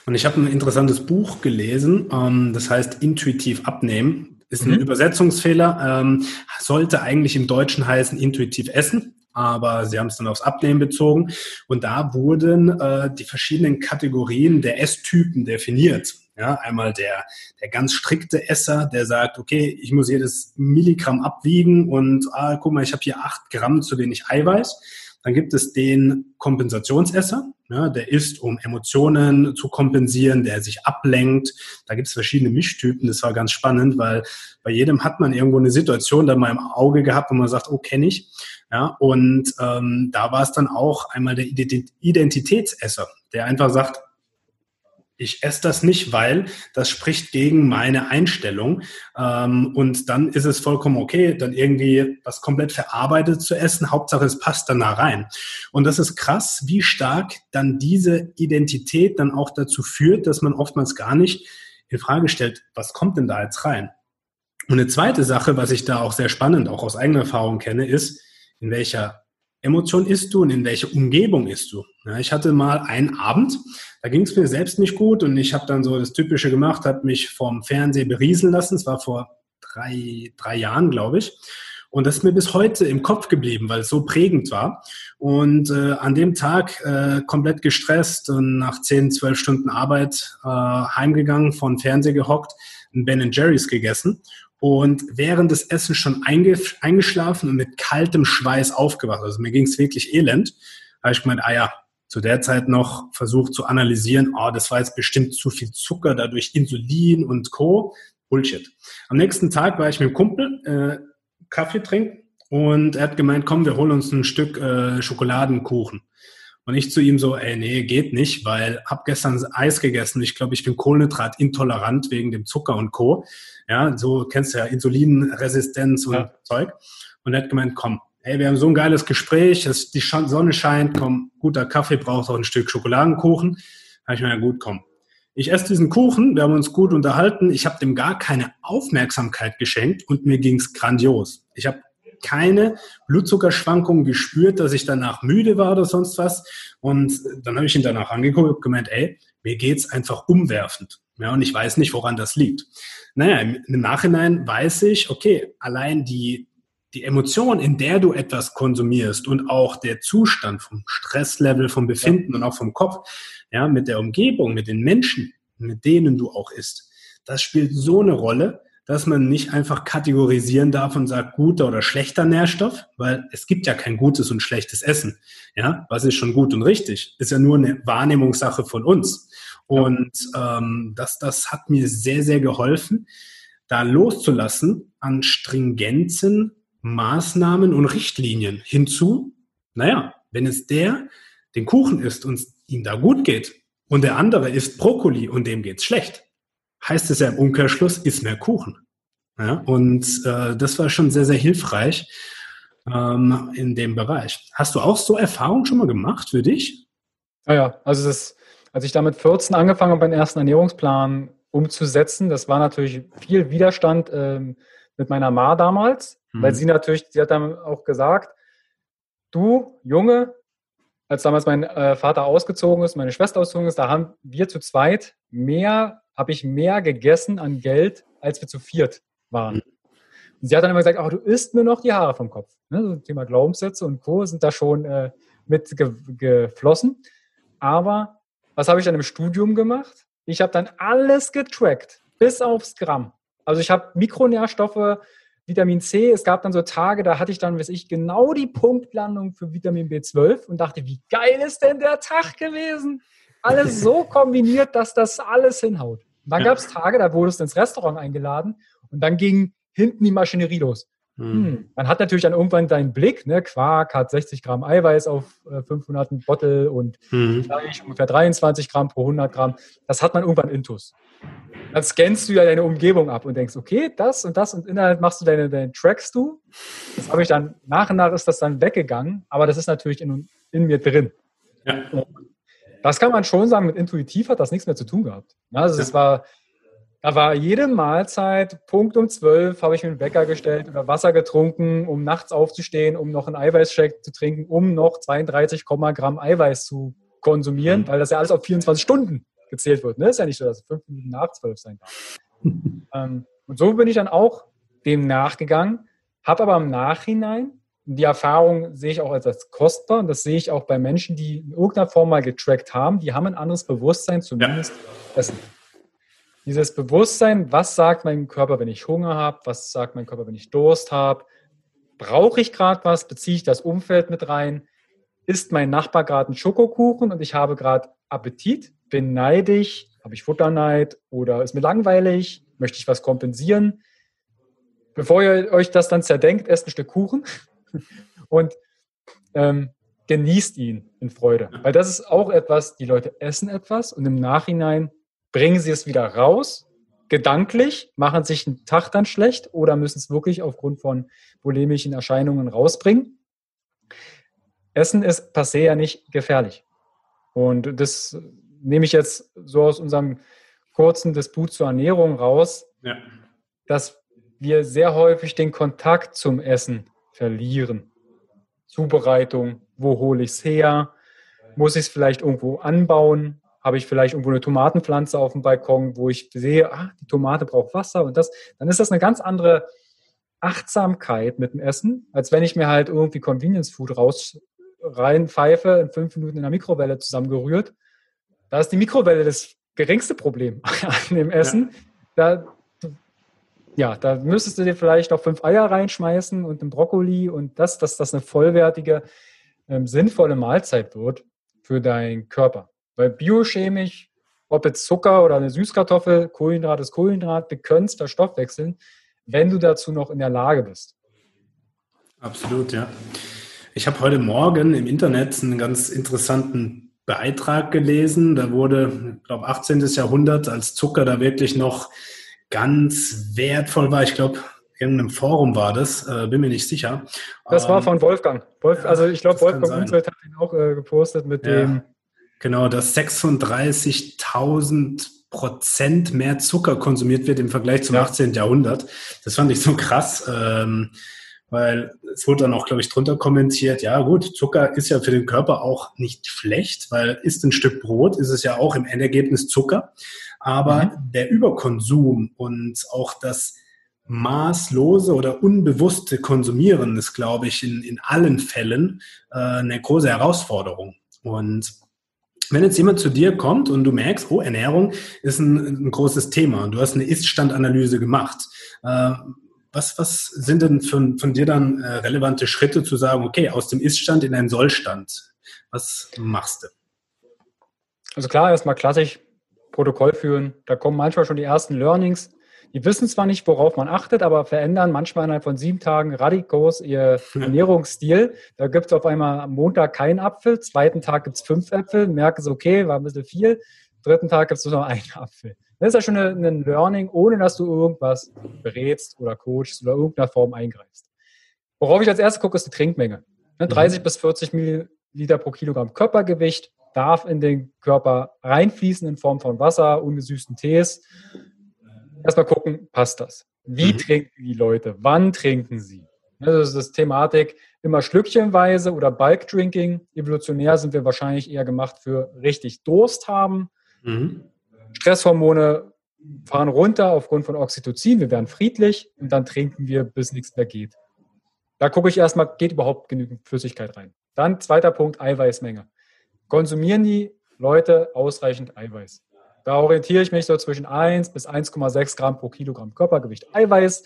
Und ich habe ein interessantes Buch gelesen, ähm, das heißt Intuitiv abnehmen. Ist ein mhm. Übersetzungsfehler, ähm, sollte eigentlich im Deutschen heißen Intuitiv essen, aber sie haben es dann aufs Abnehmen bezogen. Und da wurden äh, die verschiedenen Kategorien der Esstypen definiert. Ja, einmal der, der ganz strikte Esser, der sagt, okay, ich muss jedes Milligramm abwiegen und ah, guck mal, ich habe hier acht Gramm zu wenig Eiweiß. Dann gibt es den Kompensationsesser, ja, der isst, um Emotionen zu kompensieren, der sich ablenkt. Da gibt es verschiedene Mischtypen. Das war ganz spannend, weil bei jedem hat man irgendwo eine Situation da mal im Auge gehabt, wo man sagt, oh, kenne ich. Ja, und ähm, da war es dann auch einmal der Identitätsesser, der einfach sagt, ich esse das nicht, weil das spricht gegen meine Einstellung. Ähm, und dann ist es vollkommen okay, dann irgendwie was komplett verarbeitet zu essen. Hauptsache, es passt dann da rein. Und das ist krass, wie stark dann diese Identität dann auch dazu führt, dass man oftmals gar nicht in Frage stellt, was kommt denn da jetzt rein? Und eine zweite Sache, was ich da auch sehr spannend, auch aus eigener Erfahrung kenne, ist, in welcher Emotion isst du und in welche Umgebung isst du. Ja, ich hatte mal einen Abend, da ging es mir selbst nicht gut und ich habe dann so das Typische gemacht, habe mich vom Fernseher berieseln lassen. Es war vor drei, drei Jahren, glaube ich. Und das ist mir bis heute im Kopf geblieben, weil es so prägend war. Und äh, an dem Tag äh, komplett gestresst und nach 10, 12 Stunden Arbeit äh, heimgegangen, von Fernseher gehockt, ein Ben Jerry's gegessen und während des Essens schon eingeschlafen und mit kaltem Schweiß aufgewacht. Also mir ging es wirklich elend. Da habe ich gemeint, ah ja, zu der Zeit noch versucht zu analysieren, oh, das war jetzt bestimmt zu viel Zucker, dadurch Insulin und Co. Bullshit. Am nächsten Tag war ich mit dem Kumpel äh, Kaffee trinken und er hat gemeint, komm, wir holen uns ein Stück äh, Schokoladenkuchen. Und ich zu ihm so, ey, nee, geht nicht, weil hab gestern Eis gegessen. Ich glaube, ich bin Kohlenhydratintolerant wegen dem Zucker und Co. Ja, so kennst du ja Insulinresistenz und ja. Zeug. Und er hat gemeint, komm, hey, wir haben so ein geiles Gespräch, es, die Sonne scheint, komm, guter Kaffee braucht auch ein Stück Schokoladenkuchen. Da ich mir, ja gut, komm. Ich esse diesen Kuchen, wir haben uns gut unterhalten, ich habe dem gar keine Aufmerksamkeit geschenkt und mir ging's grandios. Ich habe keine Blutzuckerschwankungen gespürt, dass ich danach müde war oder sonst was. Und dann habe ich ihn danach angeguckt und gemeint, ey, mir geht's einfach umwerfend. Ja, und ich weiß nicht, woran das liegt. Naja, im Nachhinein weiß ich, okay, allein die, die Emotion, in der du etwas konsumierst und auch der Zustand vom Stresslevel, vom Befinden ja. und auch vom Kopf, ja, mit der Umgebung, mit den Menschen, mit denen du auch isst, das spielt so eine Rolle, dass man nicht einfach kategorisieren darf und sagt guter oder schlechter Nährstoff, weil es gibt ja kein gutes und schlechtes Essen. Ja, was ist schon gut und richtig? Ist ja nur eine Wahrnehmungssache von uns. Und ähm, das, das hat mir sehr, sehr geholfen, da loszulassen an Stringenzen Maßnahmen und Richtlinien hinzu. Naja, wenn es der den Kuchen isst und ihm da gut geht und der andere isst Brokkoli und dem geht's schlecht, heißt es ja im Umkehrschluss, isst mehr Kuchen. Ja, und äh, das war schon sehr, sehr hilfreich ähm, in dem Bereich. Hast du auch so Erfahrungen schon mal gemacht für dich? Ja, ja. Also das, als ich damit 14 angefangen habe, meinen ersten Ernährungsplan umzusetzen, das war natürlich viel Widerstand ähm, mit meiner Ma damals, mhm. weil sie natürlich, sie hat dann auch gesagt, du Junge, als damals mein äh, Vater ausgezogen ist, meine Schwester ausgezogen ist, da haben wir zu zweit mehr, habe ich mehr gegessen an Geld, als wir zu viert waren. Mhm. Und sie hat dann immer gesagt, oh, du isst mir noch die Haare vom Kopf. Ne, so Thema Glaubenssätze und Co. sind da schon äh, mit ge geflossen. Aber was habe ich dann im Studium gemacht? Ich habe dann alles getrackt, bis aufs Gramm. Also ich habe Mikronährstoffe, Vitamin C. Es gab dann so Tage, da hatte ich dann, weiß ich, genau die Punktlandung für Vitamin B12 und dachte, wie geil ist denn der Tag gewesen? Alles so (laughs) kombiniert, dass das alles hinhaut. Und dann ja. gab es Tage, da wurdest du ins Restaurant eingeladen und dann ging hinten die Maschinerie los. Hm. hm. Man hat natürlich dann irgendwann deinen Blick, ne? Quark hat 60 Gramm Eiweiß auf 500 äh, Bottle und hm. Fleisch ungefähr 23 Gramm pro 100 Gramm. Das hat man irgendwann intus. Dann scannst du ja deine Umgebung ab und denkst, okay, das und das und innerhalb machst du deine, deine trackst du. Das habe ich dann, nach und nach ist das dann weggegangen, aber das ist natürlich in, in mir drin. Ja. Das kann man schon sagen, mit intuitiv hat das nichts mehr zu tun gehabt. Also es war, da war jede Mahlzeit, Punkt um zwölf, habe ich mir einen Wecker gestellt oder Wasser getrunken, um nachts aufzustehen, um noch einen Eiweißshake zu trinken, um noch 32 Gramm Eiweiß zu konsumieren, mhm. weil das ja alles auf 24 Stunden gezählt wird. Ne? Ist ja nicht so, dass es fünf Minuten nach zwölf sein darf. (laughs) ähm, und so bin ich dann auch dem nachgegangen, habe aber im Nachhinein, die Erfahrung sehe ich auch als kostbar und das sehe ich auch bei Menschen, die in irgendeiner Form mal getrackt haben, die haben ein anderes Bewusstsein, zumindest ja. Essen dieses Bewusstsein, was sagt mein Körper, wenn ich Hunger habe, was sagt mein Körper, wenn ich Durst habe, brauche ich gerade was, beziehe ich das Umfeld mit rein, ist mein Nachbar gerade ein Schokokuchen und ich habe gerade Appetit, bin neidisch, habe ich Futterneid oder ist mir langweilig, möchte ich was kompensieren. Bevor ihr euch das dann zerdenkt, esst ein Stück Kuchen (laughs) und ähm, genießt ihn in Freude. Weil das ist auch etwas, die Leute essen etwas und im Nachhinein bringen sie es wieder raus, gedanklich, machen sich einen Tag dann schlecht oder müssen es wirklich aufgrund von bulimischen Erscheinungen rausbringen. Essen ist per se ja nicht gefährlich. Und das nehme ich jetzt so aus unserem kurzen Disput zur Ernährung raus, ja. dass wir sehr häufig den Kontakt zum Essen verlieren. Zubereitung, wo hole ich es her? Muss ich es vielleicht irgendwo anbauen? Habe ich vielleicht irgendwo eine Tomatenpflanze auf dem Balkon, wo ich sehe, ah, die Tomate braucht Wasser und das, dann ist das eine ganz andere Achtsamkeit mit dem Essen, als wenn ich mir halt irgendwie Convenience Food raus reinpfeife, in fünf Minuten in der Mikrowelle zusammengerührt. Da ist die Mikrowelle das geringste Problem (laughs) an dem Essen. Ja. Da, ja, da müsstest du dir vielleicht noch fünf Eier reinschmeißen und einen Brokkoli und das, dass das eine vollwertige, ähm, sinnvolle Mahlzeit wird für deinen Körper. Weil biochemisch, ob jetzt Zucker oder eine Süßkartoffel, Kohlenhydrat ist Kohlenhydrat, du könntest da Stoffwechseln, wenn du dazu noch in der Lage bist. Absolut, ja. Ich habe heute Morgen im Internet einen ganz interessanten Beitrag gelesen. Da wurde, ich glaube, 18. Jahrhundert, als Zucker da wirklich noch ganz wertvoll war. Ich glaube, in einem Forum war das, äh, bin mir nicht sicher. Das war ähm, von Wolfgang. Wolf, also ich glaube, Wolfgang Unzelt hat ihn auch äh, gepostet mit ja. dem Genau, dass 36.000 Prozent mehr Zucker konsumiert wird im Vergleich zum ja. 18. Jahrhundert. Das fand ich so krass, ähm, weil es wurde dann auch, glaube ich, drunter kommentiert, ja gut, Zucker ist ja für den Körper auch nicht schlecht, weil ist ein Stück Brot, ist es ja auch im Endergebnis Zucker. Aber mhm. der Überkonsum und auch das maßlose oder unbewusste Konsumieren ist, glaube ich, in, in allen Fällen äh, eine große Herausforderung. Und wenn jetzt jemand zu dir kommt und du merkst, oh, Ernährung ist ein, ein großes Thema und du hast eine Ist-Stand-Analyse gemacht, äh, was, was sind denn von, von dir dann äh, relevante Schritte zu sagen, okay, aus dem Ist-Stand in einen Soll-Stand? Was machst du? Also klar, erstmal klassisch Protokoll führen. Da kommen manchmal schon die ersten Learnings. Die wissen zwar nicht, worauf man achtet, aber verändern manchmal innerhalb von sieben Tagen radikos ihr (laughs) Ernährungsstil. Da gibt es auf einmal am Montag keinen Apfel, zweiten Tag gibt es fünf Äpfel, merken sie, okay, war ein bisschen viel, dritten Tag gibt es nur noch einen Apfel. Das ist ja schon ein Learning, ohne dass du irgendwas berätst oder coachst oder irgendeiner Form eingreifst. Worauf ich als erstes gucke, ist die Trinkmenge. 30 mhm. bis 40 Milliliter pro Kilogramm Körpergewicht darf in den Körper reinfließen in Form von Wasser, ungesüßten Tees. Erstmal gucken, passt das? Wie mhm. trinken die Leute? Wann trinken sie? Das ist das Thematik immer schlückchenweise oder Bulk Drinking. Evolutionär sind wir wahrscheinlich eher gemacht für richtig Durst haben. Mhm. Stresshormone fahren runter aufgrund von Oxytocin. Wir werden friedlich und dann trinken wir, bis nichts mehr geht. Da gucke ich erstmal, geht überhaupt genügend Flüssigkeit rein. Dann zweiter Punkt, Eiweißmenge. Konsumieren die Leute ausreichend Eiweiß? Da orientiere ich mich so zwischen 1 bis 1,6 Gramm pro Kilogramm Körpergewicht Eiweiß,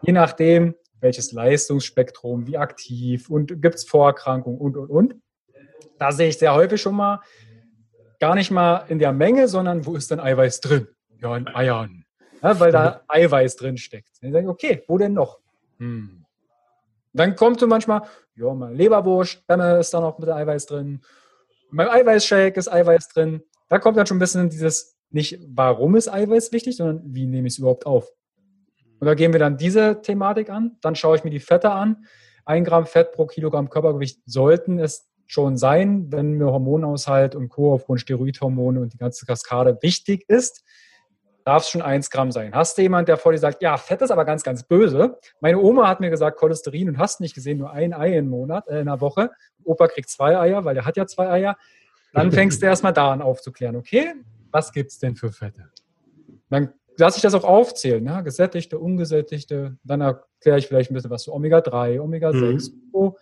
je nachdem, welches Leistungsspektrum, wie aktiv und gibt es Vorerkrankungen und, und, und. Da sehe ich sehr häufig schon mal, gar nicht mal in der Menge, sondern wo ist denn Eiweiß drin? Ja, in Eiern. Ja, weil da Eiweiß drin steckt. Dann sage ich, okay, wo denn noch? Hm. Dann kommt so manchmal, ja, mein Leberwurst, Bämme ist da noch mit Eiweiß drin. Beim Eiweißshake ist Eiweiß drin. Da kommt dann schon ein bisschen dieses, nicht warum ist Eiweiß wichtig, sondern wie nehme ich es überhaupt auf. Und da gehen wir dann diese Thematik an. Dann schaue ich mir die Fette an. Ein Gramm Fett pro Kilogramm Körpergewicht sollten es schon sein, wenn mir Hormonaushalt und Co. aufgrund Steroidhormone und die ganze Kaskade wichtig ist darf es schon 1 Gramm sein. Hast du jemand, der vor dir sagt, ja, Fett ist aber ganz, ganz böse. Meine Oma hat mir gesagt, Cholesterin und hast nicht gesehen, nur ein Ei im Monat, äh, in einer Woche. Opa kriegt zwei Eier, weil der hat ja zwei Eier. Dann fängst du erstmal da an aufzuklären, okay, was gibt es denn für Fette? Dann lasse ich das auch aufzählen, ja? gesättigte, ungesättigte. Dann erkläre ich vielleicht ein bisschen was zu Omega-3, Omega-6. Mhm.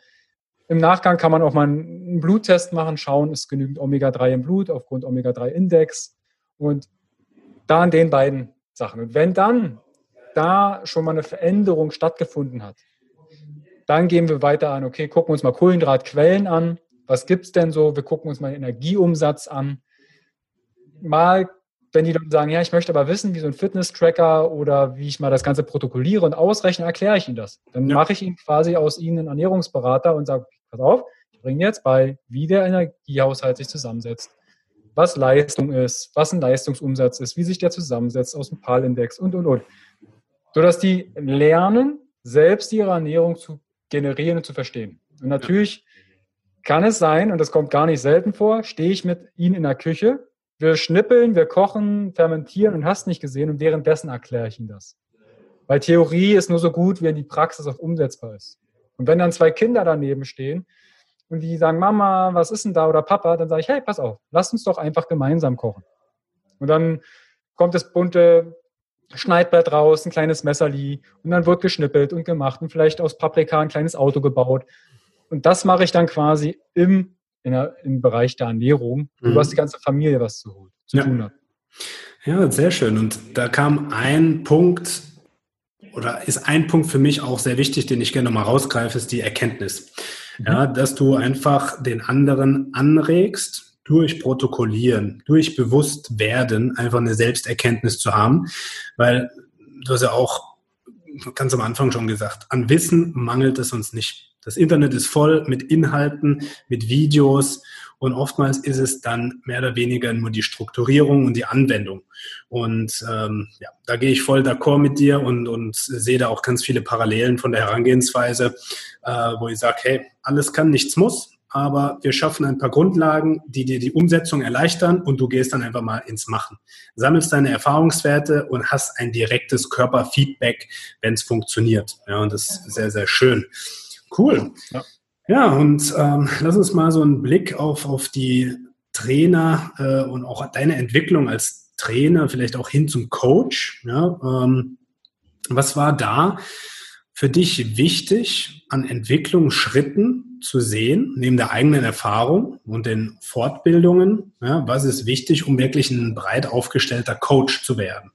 Im Nachgang kann man auch mal einen Bluttest machen, schauen, ist genügend Omega-3 im Blut aufgrund Omega-3-Index. Und da an den beiden Sachen. Und wenn dann da schon mal eine Veränderung stattgefunden hat, dann gehen wir weiter an, okay, gucken uns mal Kohlenhydratquellen an. Was gibt es denn so? Wir gucken uns mal den Energieumsatz an. Mal, wenn die Leute sagen, ja, ich möchte aber wissen, wie so ein Fitness-Tracker oder wie ich mal das Ganze protokolliere und ausrechne, erkläre ich Ihnen das. Dann ja. mache ich Ihnen quasi aus Ihnen einen Ernährungsberater und sage, pass auf, ich bringe jetzt bei, wie der Energiehaushalt sich zusammensetzt was Leistung ist, was ein Leistungsumsatz ist, wie sich der zusammensetzt aus dem PAL-Index und, und, und. Sodass die lernen, selbst ihre Ernährung zu generieren und zu verstehen. Und natürlich kann es sein, und das kommt gar nicht selten vor, stehe ich mit ihnen in der Küche, wir schnippeln, wir kochen, fermentieren und hast nicht gesehen und währenddessen erkläre ich ihnen das. Weil Theorie ist nur so gut, wie die Praxis auch umsetzbar ist. Und wenn dann zwei Kinder daneben stehen und die sagen, Mama, was ist denn da oder Papa, dann sage ich, hey, pass auf, lass uns doch einfach gemeinsam kochen. Und dann kommt das bunte Schneidbrett raus, ein kleines Messerli und dann wird geschnippelt und gemacht und vielleicht aus Paprika ein kleines Auto gebaut. Und das mache ich dann quasi im, der, im Bereich der Ernährung, mhm. was die ganze Familie was zu, zu ja. tun hat. Ja, sehr schön. Und da kam ein Punkt, oder ist ein Punkt für mich auch sehr wichtig, den ich gerne nochmal rausgreife, ist die Erkenntnis. Ja, mhm. dass du einfach den anderen anregst, durch Protokollieren, durch Bewusstwerden einfach eine Selbsterkenntnis zu haben, weil du hast ja auch ganz am Anfang schon gesagt, an Wissen mangelt es uns nicht. Das Internet ist voll mit Inhalten, mit Videos und oftmals ist es dann mehr oder weniger nur die Strukturierung und die Anwendung. Und ähm, ja, da gehe ich voll d'accord mit dir und, und sehe da auch ganz viele Parallelen von der Herangehensweise, äh, wo ich sage, hey, alles kann, nichts muss, aber wir schaffen ein paar Grundlagen, die dir die Umsetzung erleichtern und du gehst dann einfach mal ins Machen. Sammelst deine Erfahrungswerte und hast ein direktes Körperfeedback, wenn es funktioniert. Ja, und das ist sehr, sehr schön. Cool. Ja. Ja, und ähm, lass uns mal so einen Blick auf, auf die Trainer äh, und auch deine Entwicklung als Trainer, vielleicht auch hin zum Coach. Ja, ähm, was war da für dich wichtig an Entwicklungsschritten zu sehen, neben der eigenen Erfahrung und den Fortbildungen? Ja, was ist wichtig, um wirklich ein breit aufgestellter Coach zu werden?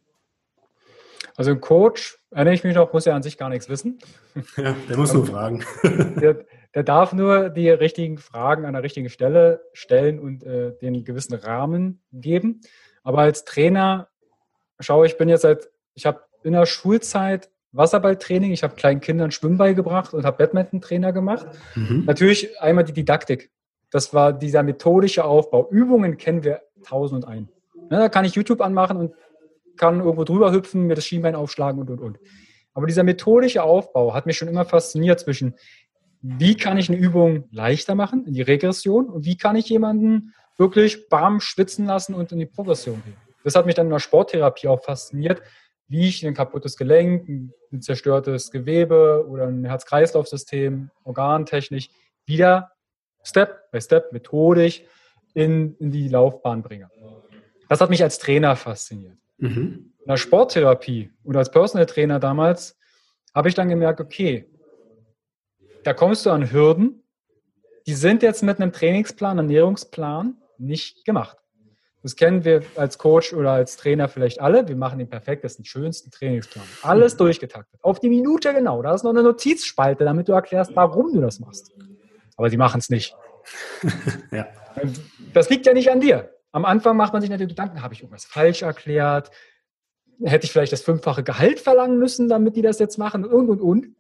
Also ein Coach, erinnere ich mich noch, muss ja an sich gar nichts wissen. (laughs) Ja, der muss nur fragen. (laughs) Der, der darf nur die richtigen Fragen an der richtigen Stelle stellen und äh, den gewissen Rahmen geben. Aber als Trainer schaue ich, bin jetzt seit, ich habe in der Schulzeit Wasserballtraining. Ich habe kleinen Kindern Schwimmball gebracht und habe Badminton-Trainer gemacht. Mhm. Natürlich einmal die Didaktik. Das war dieser methodische Aufbau. Übungen kennen wir tausend und ein. Ja, da kann ich YouTube anmachen und kann irgendwo drüber hüpfen, mir das Schienbein aufschlagen und, und, und. Aber dieser methodische Aufbau hat mich schon immer fasziniert zwischen, wie kann ich eine Übung leichter machen in die Regression und wie kann ich jemanden wirklich bam schwitzen lassen und in die Progression gehen. Das hat mich dann in der Sporttherapie auch fasziniert, wie ich ein kaputtes Gelenk, ein zerstörtes Gewebe oder ein Herz-Kreislauf-System, organtechnisch wieder Step by Step methodisch in, in die Laufbahn bringe. Das hat mich als Trainer fasziniert. Mhm. In der Sporttherapie und als Personal Trainer damals habe ich dann gemerkt, okay, da kommst du an Hürden, die sind jetzt mit einem Trainingsplan, Ernährungsplan nicht gemacht. Das kennen wir als Coach oder als Trainer vielleicht alle. Wir machen den perfektesten, schönsten Trainingsplan. Alles durchgetaktet. Auf die Minute genau. Da ist noch eine Notizspalte, damit du erklärst, warum du das machst. Aber sie machen es nicht. (laughs) ja. Das liegt ja nicht an dir. Am Anfang macht man sich natürlich Gedanken, habe ich irgendwas falsch erklärt? Hätte ich vielleicht das fünffache Gehalt verlangen müssen, damit die das jetzt machen? Und, und, und.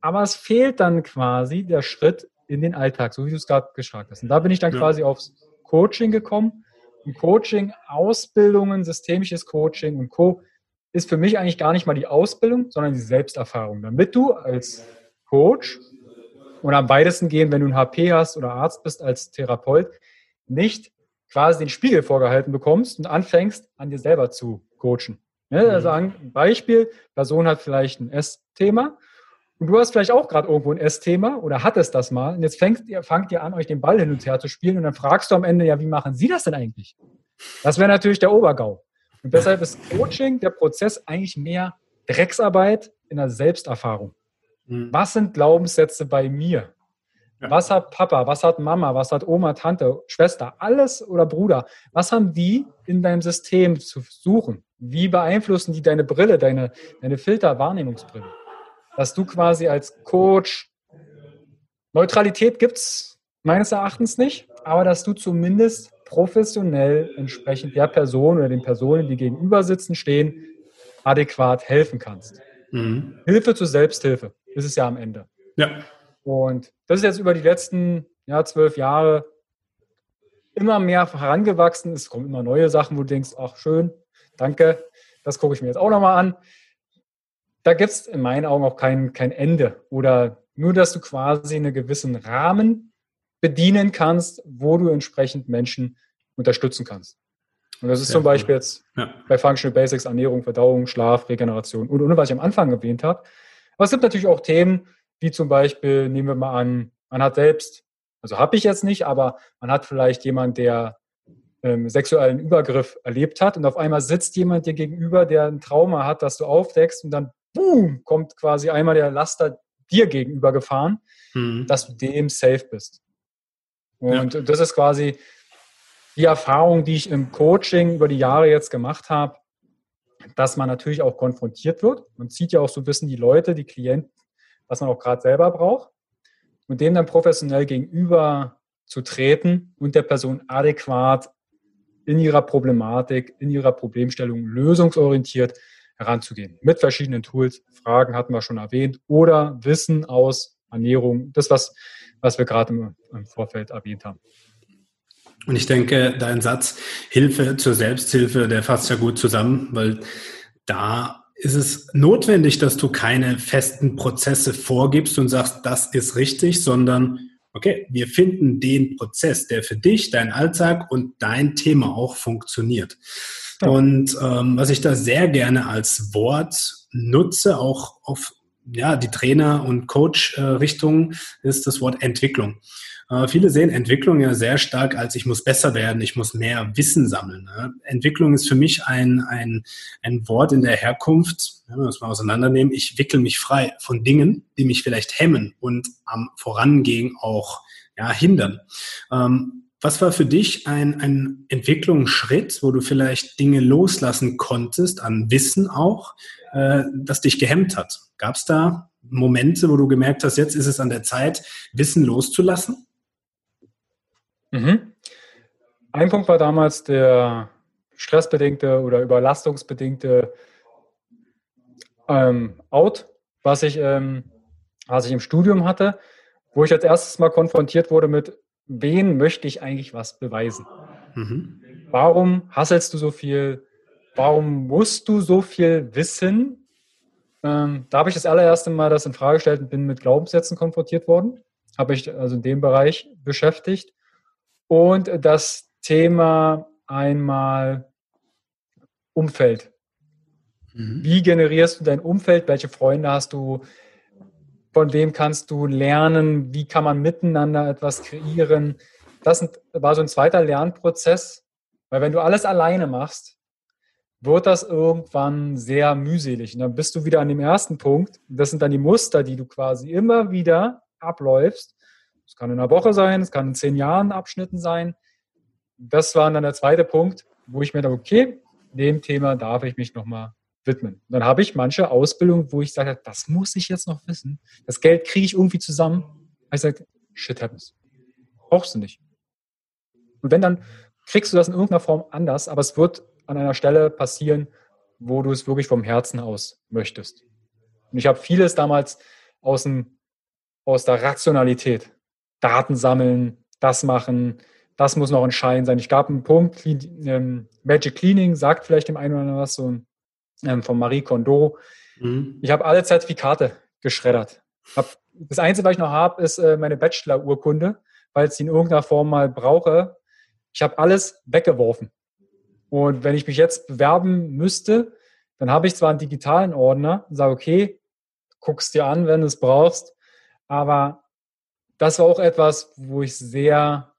Aber es fehlt dann quasi der Schritt in den Alltag, so wie du es gerade gesagt hast. Und da bin ich dann ja. quasi aufs Coaching gekommen Coaching, Ausbildungen, systemisches Coaching und Co. ist für mich eigentlich gar nicht mal die Ausbildung, sondern die Selbsterfahrung. Damit du als Coach oder am weitesten gehen, wenn du ein HP hast oder Arzt bist als Therapeut, nicht quasi den Spiegel vorgehalten bekommst und anfängst, an dir selber zu coachen. Ne? Mhm. Also ein Beispiel, Person hat vielleicht ein S-Thema und du hast vielleicht auch gerade irgendwo ein S-Thema oder hattest das mal. Und jetzt fängt ihr, fangt ihr an, euch den Ball hin und her zu spielen. Und dann fragst du am Ende, ja, wie machen Sie das denn eigentlich? Das wäre natürlich der Obergau. Und deshalb ist Coaching, der Prozess, eigentlich mehr Drecksarbeit in der Selbsterfahrung. Mhm. Was sind Glaubenssätze bei mir? Was hat Papa, was hat Mama, was hat Oma, Tante, Schwester, alles oder Bruder? Was haben die in deinem System zu suchen? Wie beeinflussen die deine Brille, deine, deine Filter-Wahrnehmungsbrille? dass du quasi als Coach, Neutralität gibt es meines Erachtens nicht, aber dass du zumindest professionell entsprechend der Person oder den Personen, die gegenüber sitzen, stehen, adäquat helfen kannst. Mhm. Hilfe zur Selbsthilfe ist es ja am Ende. Ja. Und das ist jetzt über die letzten ja, zwölf Jahre immer mehr herangewachsen. Es kommen immer neue Sachen, wo du denkst, ach schön, danke, das gucke ich mir jetzt auch nochmal an da gibt es in meinen Augen auch kein, kein Ende oder nur, dass du quasi einen gewissen Rahmen bedienen kannst, wo du entsprechend Menschen unterstützen kannst. Und das ist Sehr zum Beispiel cool. jetzt ja. bei Functional Basics Ernährung, Verdauung, Schlaf, Regeneration und, und was ich am Anfang erwähnt habe. Aber es gibt natürlich auch Themen, wie zum Beispiel, nehmen wir mal an, man hat selbst, also habe ich jetzt nicht, aber man hat vielleicht jemand, der ähm, sexuellen Übergriff erlebt hat und auf einmal sitzt jemand dir gegenüber, der ein Trauma hat, das du aufdeckst und dann boom, kommt quasi einmal der Laster dir gegenüber gefahren, mhm. dass du dem safe bist. Und ja. das ist quasi die Erfahrung, die ich im Coaching über die Jahre jetzt gemacht habe, dass man natürlich auch konfrontiert wird. Man sieht ja auch so ein bisschen die Leute, die Klienten, was man auch gerade selber braucht. Und dem dann professionell gegenüber zu treten und der Person adäquat in ihrer Problematik, in ihrer Problemstellung lösungsorientiert heranzugehen. Mit verschiedenen Tools. Fragen hatten wir schon erwähnt. Oder Wissen aus Ernährung. Das, was, was wir gerade im, im Vorfeld erwähnt haben. Und ich denke, dein Satz Hilfe zur Selbsthilfe, der fasst ja gut zusammen, weil da ist es notwendig, dass du keine festen Prozesse vorgibst und sagst, das ist richtig, sondern okay, wir finden den Prozess, der für dich, dein Alltag und dein Thema auch funktioniert. Ja. Und ähm, was ich da sehr gerne als Wort nutze, auch auf ja, die Trainer- und Coach-Richtung, ist das Wort Entwicklung. Äh, viele sehen Entwicklung ja sehr stark als ich muss besser werden, ich muss mehr Wissen sammeln. Ne? Entwicklung ist für mich ein, ein, ein Wort in der Herkunft, wenn wir das mal auseinandernehmen, ich wickel mich frei von Dingen, die mich vielleicht hemmen und am Vorangehen auch ja, hindern. Ähm, was war für dich ein, ein Entwicklungsschritt, wo du vielleicht Dinge loslassen konntest, an Wissen auch, äh, das dich gehemmt hat? Gab es da Momente, wo du gemerkt hast, jetzt ist es an der Zeit, Wissen loszulassen? Mhm. Ein Punkt war damals der stressbedingte oder überlastungsbedingte ähm, out, was ich, ähm, was ich im Studium hatte, wo ich als erstes mal konfrontiert wurde mit, wen möchte ich eigentlich was beweisen? Mhm. Warum hasselst du so viel? Warum musst du so viel wissen? Ähm, da habe ich das allererste Mal das in Frage gestellt und bin mit Glaubenssätzen konfrontiert worden. Habe ich also in dem Bereich beschäftigt. Und das Thema einmal Umfeld. Mhm. Wie generierst du dein Umfeld? Welche Freunde hast du? Von wem kannst du lernen? Wie kann man miteinander etwas kreieren? Das war so ein zweiter Lernprozess, weil wenn du alles alleine machst, wird das irgendwann sehr mühselig. Und dann bist du wieder an dem ersten Punkt. Das sind dann die Muster, die du quasi immer wieder abläufst. Es kann in einer Woche sein, es kann in zehn Jahren Abschnitten sein. Das war dann der zweite Punkt, wo ich mir dachte, okay, dem Thema darf ich mich nochmal widmen. Und dann habe ich manche Ausbildungen, wo ich sage, das muss ich jetzt noch wissen. Das Geld kriege ich irgendwie zusammen. Ich sage, shit happens. Brauchst du nicht. Und wenn, dann kriegst du das in irgendeiner Form anders, aber es wird an einer Stelle passieren, wo du es wirklich vom Herzen aus möchtest. Und ich habe vieles damals aus, dem, aus der Rationalität, Daten sammeln, das machen, das muss noch entscheidend sein. Ich gab einen Punkt, ähm, Magic Cleaning sagt vielleicht dem einen oder anderen was, so ein ähm, von Marie Kondo. Mhm. Ich habe alle Zertifikate geschreddert. Hab, das Einzige, was ich noch habe, ist äh, meine Bachelor-Urkunde, weil ich sie in irgendeiner Form mal brauche. Ich habe alles weggeworfen. Und wenn ich mich jetzt bewerben müsste, dann habe ich zwar einen digitalen Ordner und sage, okay, guckst dir an, wenn du es brauchst. Aber das war auch etwas, wo ich sehr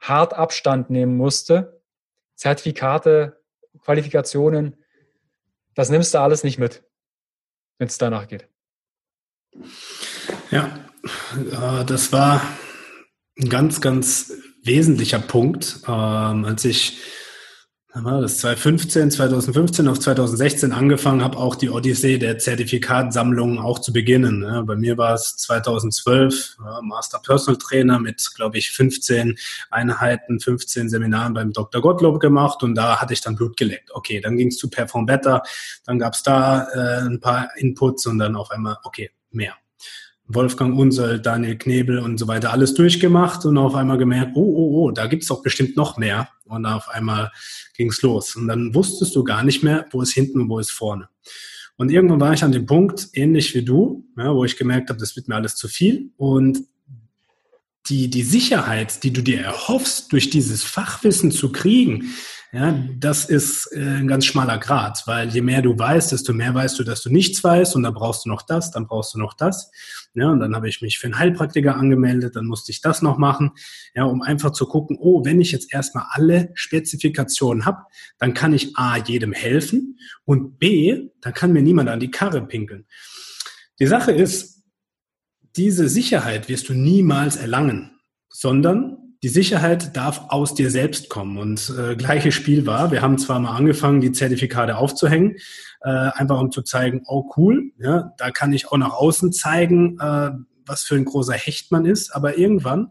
hart Abstand nehmen musste. Zertifikate, Qualifikationen, das nimmst du alles nicht mit, wenn es danach geht. Ja, äh, das war ein ganz, ganz wesentlicher Punkt, ähm, als ich das 2015, 2015 auf 2016 angefangen habe, auch die Odyssee der Zertifikatsammlungen auch zu beginnen. bei mir war es 2012 Master Personal Trainer mit, glaube ich, 15 Einheiten, 15 Seminaren beim Dr. Gottlob gemacht und da hatte ich dann Blut geleckt. Okay, dann ging es zu Perform Better, dann gab es da äh, ein paar Inputs und dann auf einmal, okay, mehr. Wolfgang Unsel, Daniel Knebel und so weiter alles durchgemacht und auf einmal gemerkt, oh, oh, oh, da gibt's doch bestimmt noch mehr. Und auf einmal ging's los. Und dann wusstest du gar nicht mehr, wo ist hinten und wo ist vorne. Und irgendwann war ich an dem Punkt, ähnlich wie du, ja, wo ich gemerkt habe, das wird mir alles zu viel. Und die, die Sicherheit, die du dir erhoffst, durch dieses Fachwissen zu kriegen, ja, das ist äh, ein ganz schmaler Grad, weil je mehr du weißt, desto mehr weißt du, dass du nichts weißt und dann brauchst du noch das, dann brauchst du noch das. Ja, und dann habe ich mich für einen Heilpraktiker angemeldet, dann musste ich das noch machen, ja, um einfach zu gucken, oh, wenn ich jetzt erstmal alle Spezifikationen habe, dann kann ich A, jedem helfen und B, dann kann mir niemand an die Karre pinkeln. Die Sache ist, diese Sicherheit wirst du niemals erlangen, sondern die Sicherheit darf aus dir selbst kommen. Und äh, gleiches Spiel war, wir haben zwar mal angefangen, die Zertifikate aufzuhängen, äh, einfach um zu zeigen, oh cool, ja, da kann ich auch nach außen zeigen, äh, was für ein großer Hecht man ist. Aber irgendwann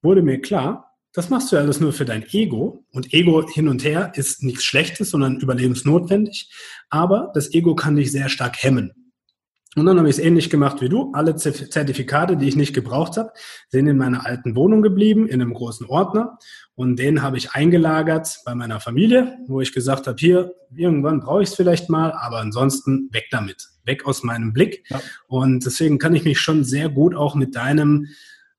wurde mir klar, das machst du alles nur für dein Ego. Und Ego hin und her ist nichts Schlechtes, sondern überlebensnotwendig. Aber das Ego kann dich sehr stark hemmen. Und dann habe ich es ähnlich gemacht wie du. Alle Zertifikate, die ich nicht gebraucht habe, sind in meiner alten Wohnung geblieben, in einem großen Ordner. Und den habe ich eingelagert bei meiner Familie, wo ich gesagt habe, hier, irgendwann brauche ich es vielleicht mal, aber ansonsten weg damit, weg aus meinem Blick. Ja. Und deswegen kann ich mich schon sehr gut auch mit deinem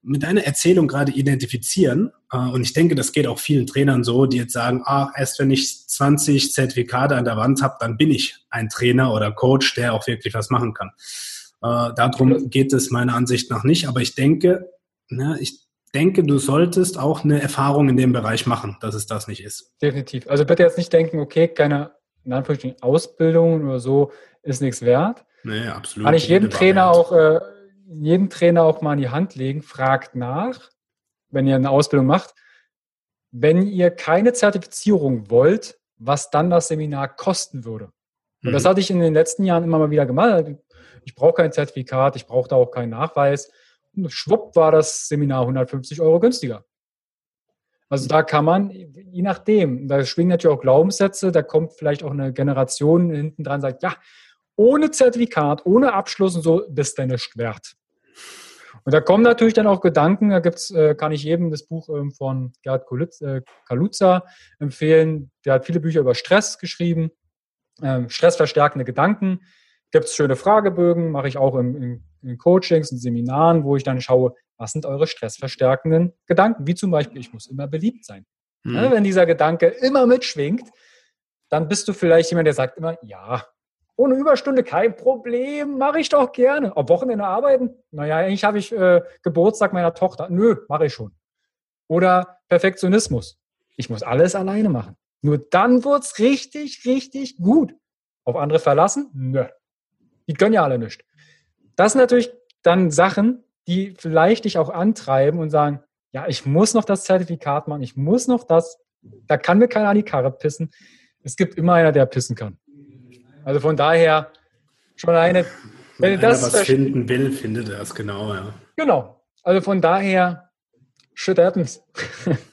mit deiner Erzählung gerade identifizieren. Äh, und ich denke, das geht auch vielen Trainern so, die jetzt sagen, ah, erst wenn ich 20 Zertifikate an der Wand habe, dann bin ich ein Trainer oder Coach, der auch wirklich was machen kann. Äh, darum geht es meiner Ansicht nach nicht. Aber ich denke, ne, ich denke, du solltest auch eine Erfahrung in dem Bereich machen, dass es das nicht ist. Definitiv. Also bitte jetzt nicht denken, okay, keine in Anführungsstrichen Ausbildung oder so ist nichts wert. Nee, absolut. Kann ich jedem Trainer auch äh, jeden Trainer auch mal in die Hand legen, fragt nach, wenn ihr eine Ausbildung macht, wenn ihr keine Zertifizierung wollt, was dann das Seminar kosten würde. Und mhm. das hatte ich in den letzten Jahren immer mal wieder gemacht. Ich brauche kein Zertifikat, ich brauche da auch keinen Nachweis. Und schwupp war das Seminar 150 Euro günstiger. Also da kann man, je nachdem, da schwingen natürlich auch Glaubenssätze, da kommt vielleicht auch eine Generation hinten dran, sagt, ja, ohne Zertifikat, ohne Abschluss und so, bist du nicht wert. Und da kommen natürlich dann auch Gedanken, da gibt's, äh, kann ich jedem das Buch ähm, von Gerd äh, Kaluza empfehlen. Der hat viele Bücher über Stress geschrieben, ähm, stressverstärkende Gedanken. Gibt es schöne Fragebögen, mache ich auch in, in, in Coachings und Seminaren, wo ich dann schaue, was sind eure stressverstärkenden Gedanken? Wie zum Beispiel, ich muss immer beliebt sein. Mhm. Ja, wenn dieser Gedanke immer mitschwingt, dann bist du vielleicht jemand, der sagt immer, ja, ohne Überstunde kein Problem, mache ich doch gerne. Am Wochenende arbeiten? Naja, eigentlich habe ich äh, Geburtstag meiner Tochter. Nö, mache ich schon. Oder Perfektionismus. Ich muss alles alleine machen. Nur dann wird es richtig, richtig gut. Auf andere verlassen? Nö. Die können ja alle nicht. Das sind natürlich dann Sachen, die vielleicht dich auch antreiben und sagen, ja, ich muss noch das Zertifikat machen, ich muss noch das, da kann mir keiner an die Karre pissen. Es gibt immer einer, der pissen kann. Also von daher schon eine. Wenn, wenn das was finden will, findet er es genau, ja. Genau. Also von daher, shit happens. (laughs)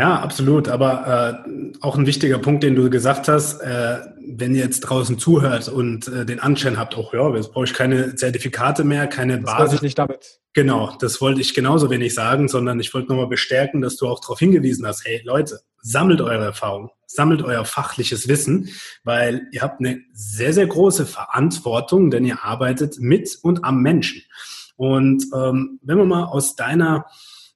Ja, absolut. Aber äh, auch ein wichtiger Punkt, den du gesagt hast, äh, wenn ihr jetzt draußen zuhört und äh, den Anschein habt, auch ja, jetzt brauche ich keine Zertifikate mehr, keine das Basis. Ich nicht damit. Genau, das wollte ich genauso wenig sagen, sondern ich wollte nochmal bestärken, dass du auch darauf hingewiesen hast, hey Leute, sammelt eure Erfahrung, sammelt euer fachliches Wissen, weil ihr habt eine sehr, sehr große Verantwortung, denn ihr arbeitet mit und am Menschen. Und ähm, wenn wir mal aus deiner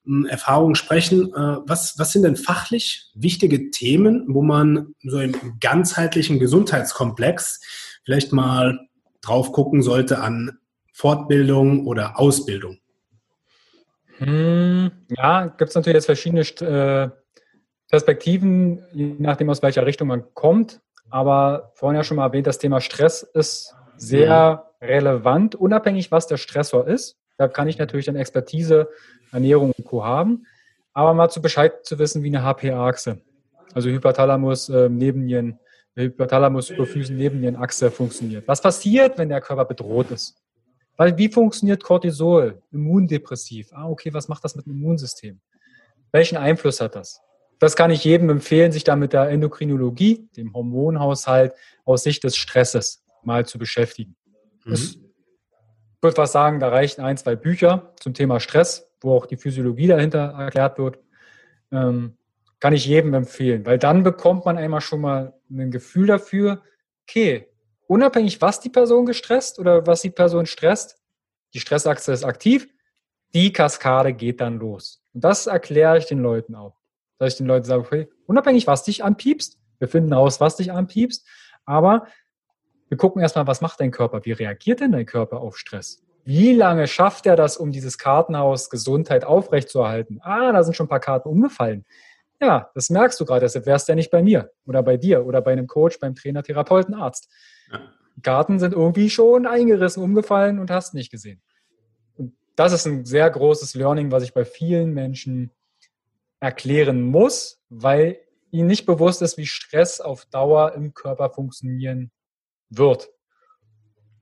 hm, Erfahrung sprechen, äh, was, was sind denn fachlich wichtige Themen, wo man so im ganzheitlichen Gesundheitskomplex vielleicht mal drauf gucken sollte an Fortbildung oder Ausbildung? Hm, ja, gibt es natürlich jetzt verschiedene äh, Perspektiven, je nachdem, aus welcher Richtung man kommt. Aber vorhin ja schon mal erwähnt, das Thema Stress ist sehr mhm. relevant, unabhängig, was der Stressor ist. Da kann ich natürlich dann Expertise, Ernährung und Co. haben. Aber mal zu Bescheid zu wissen, wie eine HPA-Achse, also Hypothalamus, äh, Nebennieren, Hypothalamus, Hypophysen, Nebennierenachse funktioniert. Was passiert, wenn der Körper bedroht ist? Weil wie funktioniert Cortisol, immundepressiv? Ah, okay, was macht das mit dem Immunsystem? Welchen Einfluss hat das? Das kann ich jedem empfehlen, sich da mit der Endokrinologie, dem Hormonhaushalt aus Sicht des Stresses mal zu beschäftigen. Mhm. Ich würde was sagen, da reichen ein, zwei Bücher zum Thema Stress, wo auch die Physiologie dahinter erklärt wird. Ähm, kann ich jedem empfehlen, weil dann bekommt man einmal schon mal ein Gefühl dafür, okay, unabhängig, was die Person gestresst oder was die Person stresst, die Stressachse ist aktiv, die Kaskade geht dann los. Und das erkläre ich den Leuten auch. Dass ich den Leuten sage, okay, unabhängig, was dich anpiepst, wir finden raus, was dich anpiepst, aber wir gucken erstmal, was macht dein Körper? Wie reagiert denn dein Körper auf Stress? Wie lange schafft er das, um dieses Kartenhaus Gesundheit aufrechtzuerhalten? Ah, da sind schon ein paar Karten umgefallen. Ja, das merkst du gerade, deshalb wärst du ja nicht bei mir oder bei dir oder bei einem Coach, beim Trainer, Therapeuten, Arzt. Ja. Karten sind irgendwie schon eingerissen, umgefallen und hast nicht gesehen. Und das ist ein sehr großes Learning, was ich bei vielen Menschen erklären muss, weil ihnen nicht bewusst ist, wie Stress auf Dauer im Körper funktionieren wird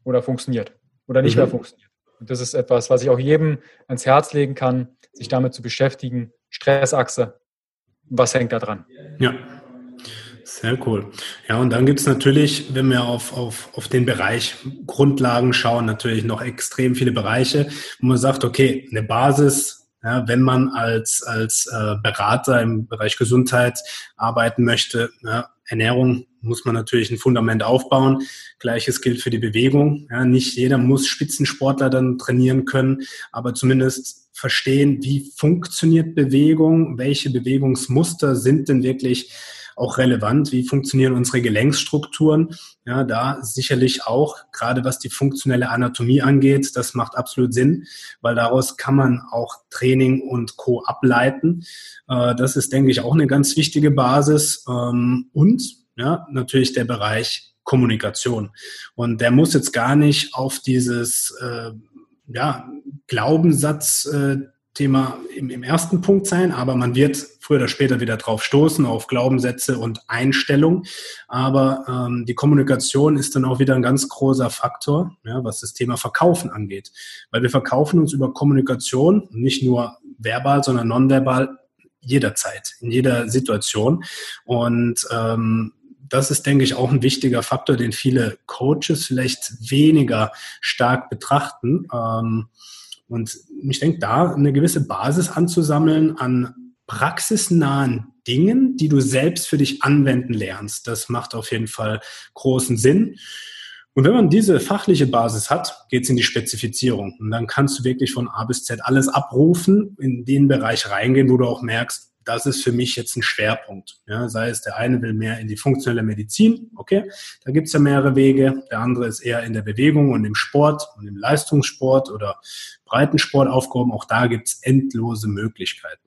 oder funktioniert oder nicht mhm. mehr funktioniert. Und das ist etwas, was ich auch jedem ans Herz legen kann, sich damit zu beschäftigen. Stressachse, was hängt da dran? Ja, sehr cool. Ja, und dann gibt es natürlich, wenn wir auf, auf, auf den Bereich Grundlagen schauen, natürlich noch extrem viele Bereiche, wo man sagt, okay, eine Basis, ja, wenn man als, als äh, Berater im Bereich Gesundheit arbeiten möchte, ja, Ernährung muss man natürlich ein Fundament aufbauen. Gleiches gilt für die Bewegung. Ja, nicht jeder muss Spitzensportler dann trainieren können, aber zumindest verstehen, wie funktioniert Bewegung, welche Bewegungsmuster sind denn wirklich auch relevant. Wie funktionieren unsere Gelenksstrukturen? Ja, da sicherlich auch, gerade was die funktionelle Anatomie angeht, das macht absolut Sinn, weil daraus kann man auch Training und Co. ableiten. Äh, das ist, denke ich, auch eine ganz wichtige Basis. Ähm, und ja, natürlich der Bereich Kommunikation. Und der muss jetzt gar nicht auf dieses äh, ja, Glaubenssatz äh, im, im, ersten Punkt sein, aber man wird früher oder später wieder drauf stoßen, auf Glaubenssätze und Einstellung. Aber ähm, die Kommunikation ist dann auch wieder ein ganz großer Faktor, ja, was das Thema Verkaufen angeht. Weil wir verkaufen uns über Kommunikation, nicht nur verbal, sondern nonverbal, jederzeit, in jeder Situation. Und ähm, das ist, denke ich, auch ein wichtiger Faktor, den viele Coaches vielleicht weniger stark betrachten. Ähm, und ich denke, da eine gewisse Basis anzusammeln an praxisnahen Dingen, die du selbst für dich anwenden lernst, das macht auf jeden Fall großen Sinn. Und wenn man diese fachliche Basis hat, geht es in die Spezifizierung. Und dann kannst du wirklich von A bis Z alles abrufen, in den Bereich reingehen, wo du auch merkst, das ist für mich jetzt ein Schwerpunkt. Ja, sei es, der eine will mehr in die funktionelle Medizin, okay, da gibt es ja mehrere Wege. Der andere ist eher in der Bewegung und im Sport und im Leistungssport oder Breitensport aufgehoben. Auch da gibt es endlose Möglichkeiten.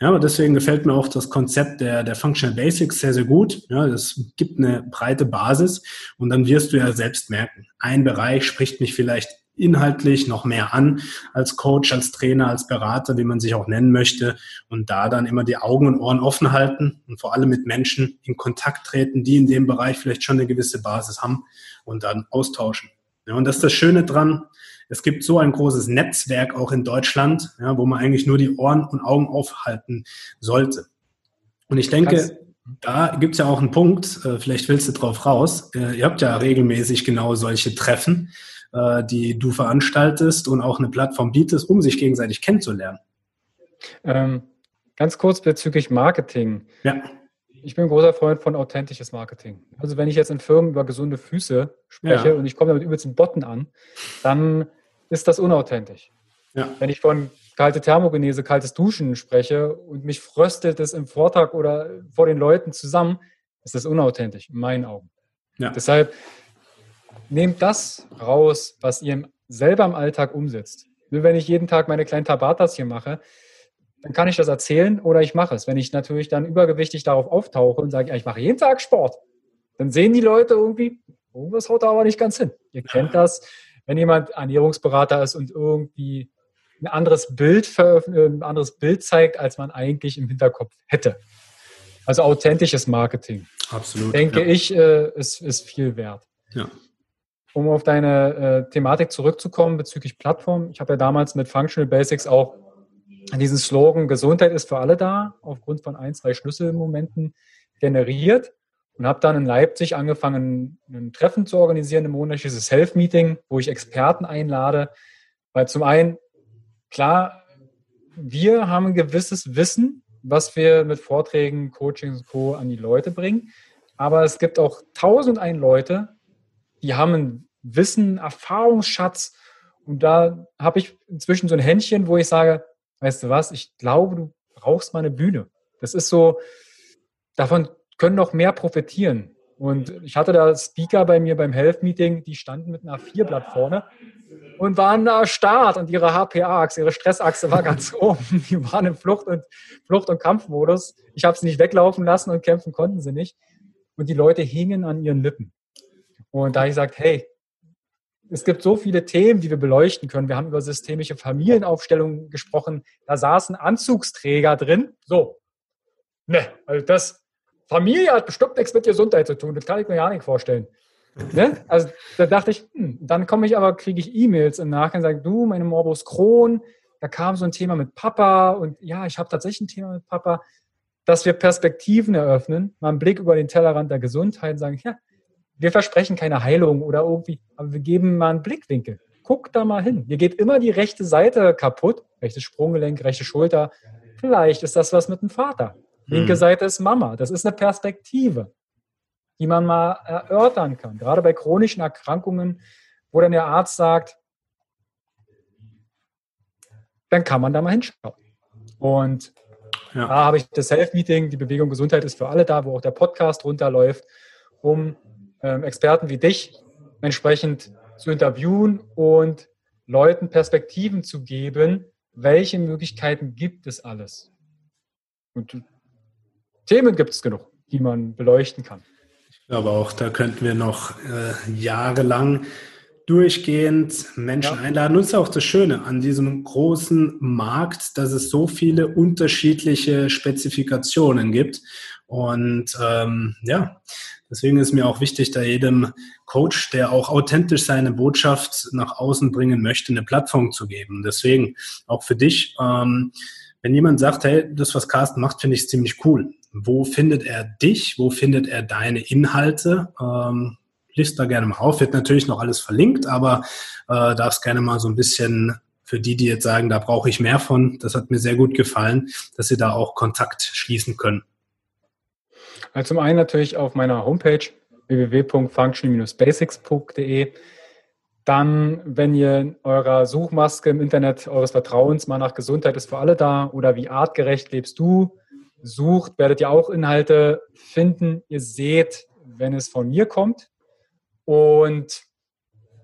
Ja, aber deswegen gefällt mir auch das Konzept der, der Functional Basics sehr, sehr gut. Ja, das gibt eine breite Basis und dann wirst du ja selbst merken, ein Bereich spricht mich vielleicht inhaltlich noch mehr an als Coach, als Trainer, als Berater, wie man sich auch nennen möchte und da dann immer die Augen und Ohren offen halten und vor allem mit Menschen in Kontakt treten, die in dem Bereich vielleicht schon eine gewisse Basis haben und dann austauschen. Ja, und das ist das Schöne dran, es gibt so ein großes Netzwerk auch in Deutschland, ja, wo man eigentlich nur die Ohren und Augen aufhalten sollte. Und ich denke, Kannst da gibt es ja auch einen Punkt, äh, vielleicht willst du drauf raus. Äh, ihr habt ja regelmäßig genau solche Treffen, äh, die du veranstaltest und auch eine Plattform bietest, um sich gegenseitig kennenzulernen. Ähm, ganz kurz bezüglich Marketing. Ja. Ich bin ein großer Freund von authentisches Marketing. Also wenn ich jetzt in Firmen über gesunde Füße spreche ja. und ich komme damit übelst in Botten an, dann ist das unauthentisch. Ja. Wenn ich von kalte Thermogenese, kaltes Duschen spreche und mich fröstelt es im Vortrag oder vor den Leuten zusammen, ist das unauthentisch, in meinen Augen. Ja. Deshalb nehmt das raus, was ihr selber im Alltag umsetzt. Nur wenn ich jeden Tag meine kleinen Tabatas hier mache, dann kann ich das erzählen oder ich mache es. Wenn ich natürlich dann übergewichtig darauf auftauche und sage, ja, ich mache jeden Tag Sport, dann sehen die Leute irgendwie, irgendwas haut da aber nicht ganz hin. Ihr kennt das wenn jemand Ernährungsberater ist und irgendwie ein anderes Bild ein anderes Bild zeigt, als man eigentlich im Hinterkopf hätte. Also authentisches Marketing. Absolut. Denke ja. ich, äh, ist, ist viel wert. Ja. Um auf deine äh, Thematik zurückzukommen bezüglich Plattform. Ich habe ja damals mit Functional Basics auch diesen Slogan Gesundheit ist für alle da, aufgrund von ein, zwei Schlüsselmomenten generiert und habe dann in Leipzig angefangen, ein Treffen zu organisieren im Monat, dieses Health-Meeting, wo ich Experten einlade. Weil zum einen, klar, wir haben ein gewisses Wissen, was wir mit Vorträgen, Coachings und Co. an die Leute bringen. Aber es gibt auch tausend ein Leute, die haben ein Wissen, Erfahrungsschatz. Und da habe ich inzwischen so ein Händchen, wo ich sage, weißt du was, ich glaube, du brauchst mal eine Bühne. Das ist so, davon können noch mehr profitieren. Und ich hatte da Speaker bei mir beim Health Meeting, die standen mit einer A4-Blatt vorne und waren da Start und ihre HPA-Achse, ihre Stressachse war ganz (laughs) oben. Die waren im Flucht- und, Flucht und Kampfmodus. Ich habe sie nicht weglaufen lassen und kämpfen konnten sie nicht. Und die Leute hingen an ihren Lippen. Und da ich gesagt, hey, es gibt so viele Themen, die wir beleuchten können. Wir haben über systemische Familienaufstellungen gesprochen. Da saßen Anzugsträger drin. So. Ne, also das, Familie hat bestimmt nichts mit Gesundheit zu tun. Das kann ich mir ja nicht vorstellen. Ne? Also da dachte ich, hm, dann komme ich aber, kriege ich E-Mails im Nachgang, sage du, meine Morbus Crohn, da kam so ein Thema mit Papa und ja, ich habe tatsächlich ein Thema mit Papa, dass wir Perspektiven eröffnen, mal einen Blick über den Tellerrand der Gesundheit und sagen, ja, wir versprechen keine Heilung oder irgendwie, aber wir geben mal einen Blickwinkel. Guck da mal hin. Mir geht immer die rechte Seite kaputt, rechtes Sprunggelenk, rechte Schulter. Vielleicht ist das was mit dem Vater. Linke mhm. Seite ist Mama. Das ist eine Perspektive, die man mal erörtern kann. Gerade bei chronischen Erkrankungen, wo dann der Arzt sagt, dann kann man da mal hinschauen. Und ja. da habe ich das Health-Meeting, die Bewegung Gesundheit ist für alle da, wo auch der Podcast runterläuft, um Experten wie dich entsprechend zu interviewen und Leuten Perspektiven zu geben, welche Möglichkeiten gibt es alles. Und Themen gibt es genug, die man beleuchten kann. Ich glaube auch, da könnten wir noch äh, jahrelang durchgehend Menschen ja. einladen. Und das ist auch das Schöne an diesem großen Markt, dass es so viele unterschiedliche Spezifikationen gibt. Und ähm, ja, deswegen ist mir auch wichtig, da jedem Coach, der auch authentisch seine Botschaft nach außen bringen möchte, eine Plattform zu geben. Deswegen auch für dich. Ähm, wenn jemand sagt, hey, das, was Carsten macht, finde ich ziemlich cool. Wo findet er dich? Wo findet er deine Inhalte? Ähm, list da gerne mal auf. Wird natürlich noch alles verlinkt, aber äh, darfst gerne mal so ein bisschen für die, die jetzt sagen, da brauche ich mehr von, das hat mir sehr gut gefallen, dass sie da auch Kontakt schließen können. Also zum einen natürlich auf meiner Homepage www.function-basics.de. Dann, wenn ihr in eurer Suchmaske im Internet eures Vertrauens mal nach Gesundheit ist für alle da oder wie artgerecht lebst du sucht, werdet ihr auch Inhalte finden. Ihr seht, wenn es von mir kommt. Und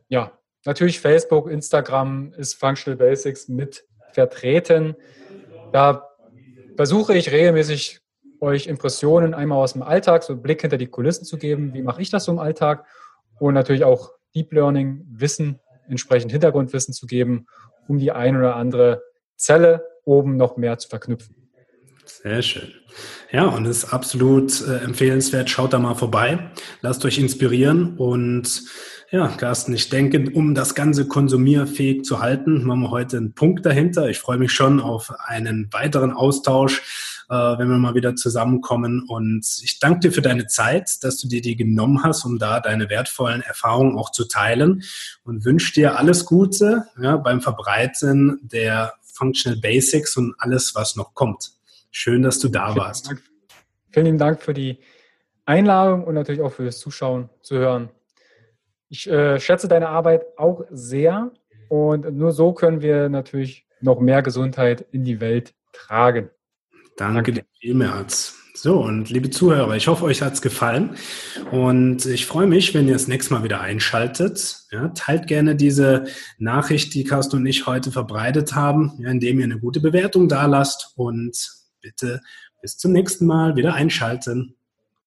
ja, natürlich Facebook, Instagram ist Functional Basics mit vertreten. Da versuche ich regelmäßig euch Impressionen einmal aus dem Alltag, so einen Blick hinter die Kulissen zu geben. Wie mache ich das so im Alltag? Und natürlich auch Deep Learning Wissen, entsprechend Hintergrundwissen zu geben, um die ein oder andere Zelle oben noch mehr zu verknüpfen. Sehr schön. Ja, und es ist absolut äh, empfehlenswert. Schaut da mal vorbei. Lasst euch inspirieren. Und ja, Carsten, ich denke, um das Ganze konsumierfähig zu halten, machen wir heute einen Punkt dahinter. Ich freue mich schon auf einen weiteren Austausch äh, wenn wir mal wieder zusammenkommen. Und ich danke dir für deine Zeit, dass du dir die genommen hast, um da deine wertvollen Erfahrungen auch zu teilen und wünsche dir alles Gute ja, beim Verbreiten der Functional Basics und alles, was noch kommt. Schön, dass du da warst. Dank. Vielen Dank für die Einladung und natürlich auch für das Zuschauen, zu hören. Ich äh, schätze deine Arbeit auch sehr und nur so können wir natürlich noch mehr Gesundheit in die Welt tragen. Danke dir vielmals. So, und liebe Zuhörer, ich hoffe, euch hat's gefallen. Und ich freue mich, wenn ihr das nächste Mal wieder einschaltet. Ja, teilt gerne diese Nachricht, die Carsten und ich heute verbreitet haben, ja, indem ihr eine gute Bewertung da lasst. Und bitte bis zum nächsten Mal wieder einschalten.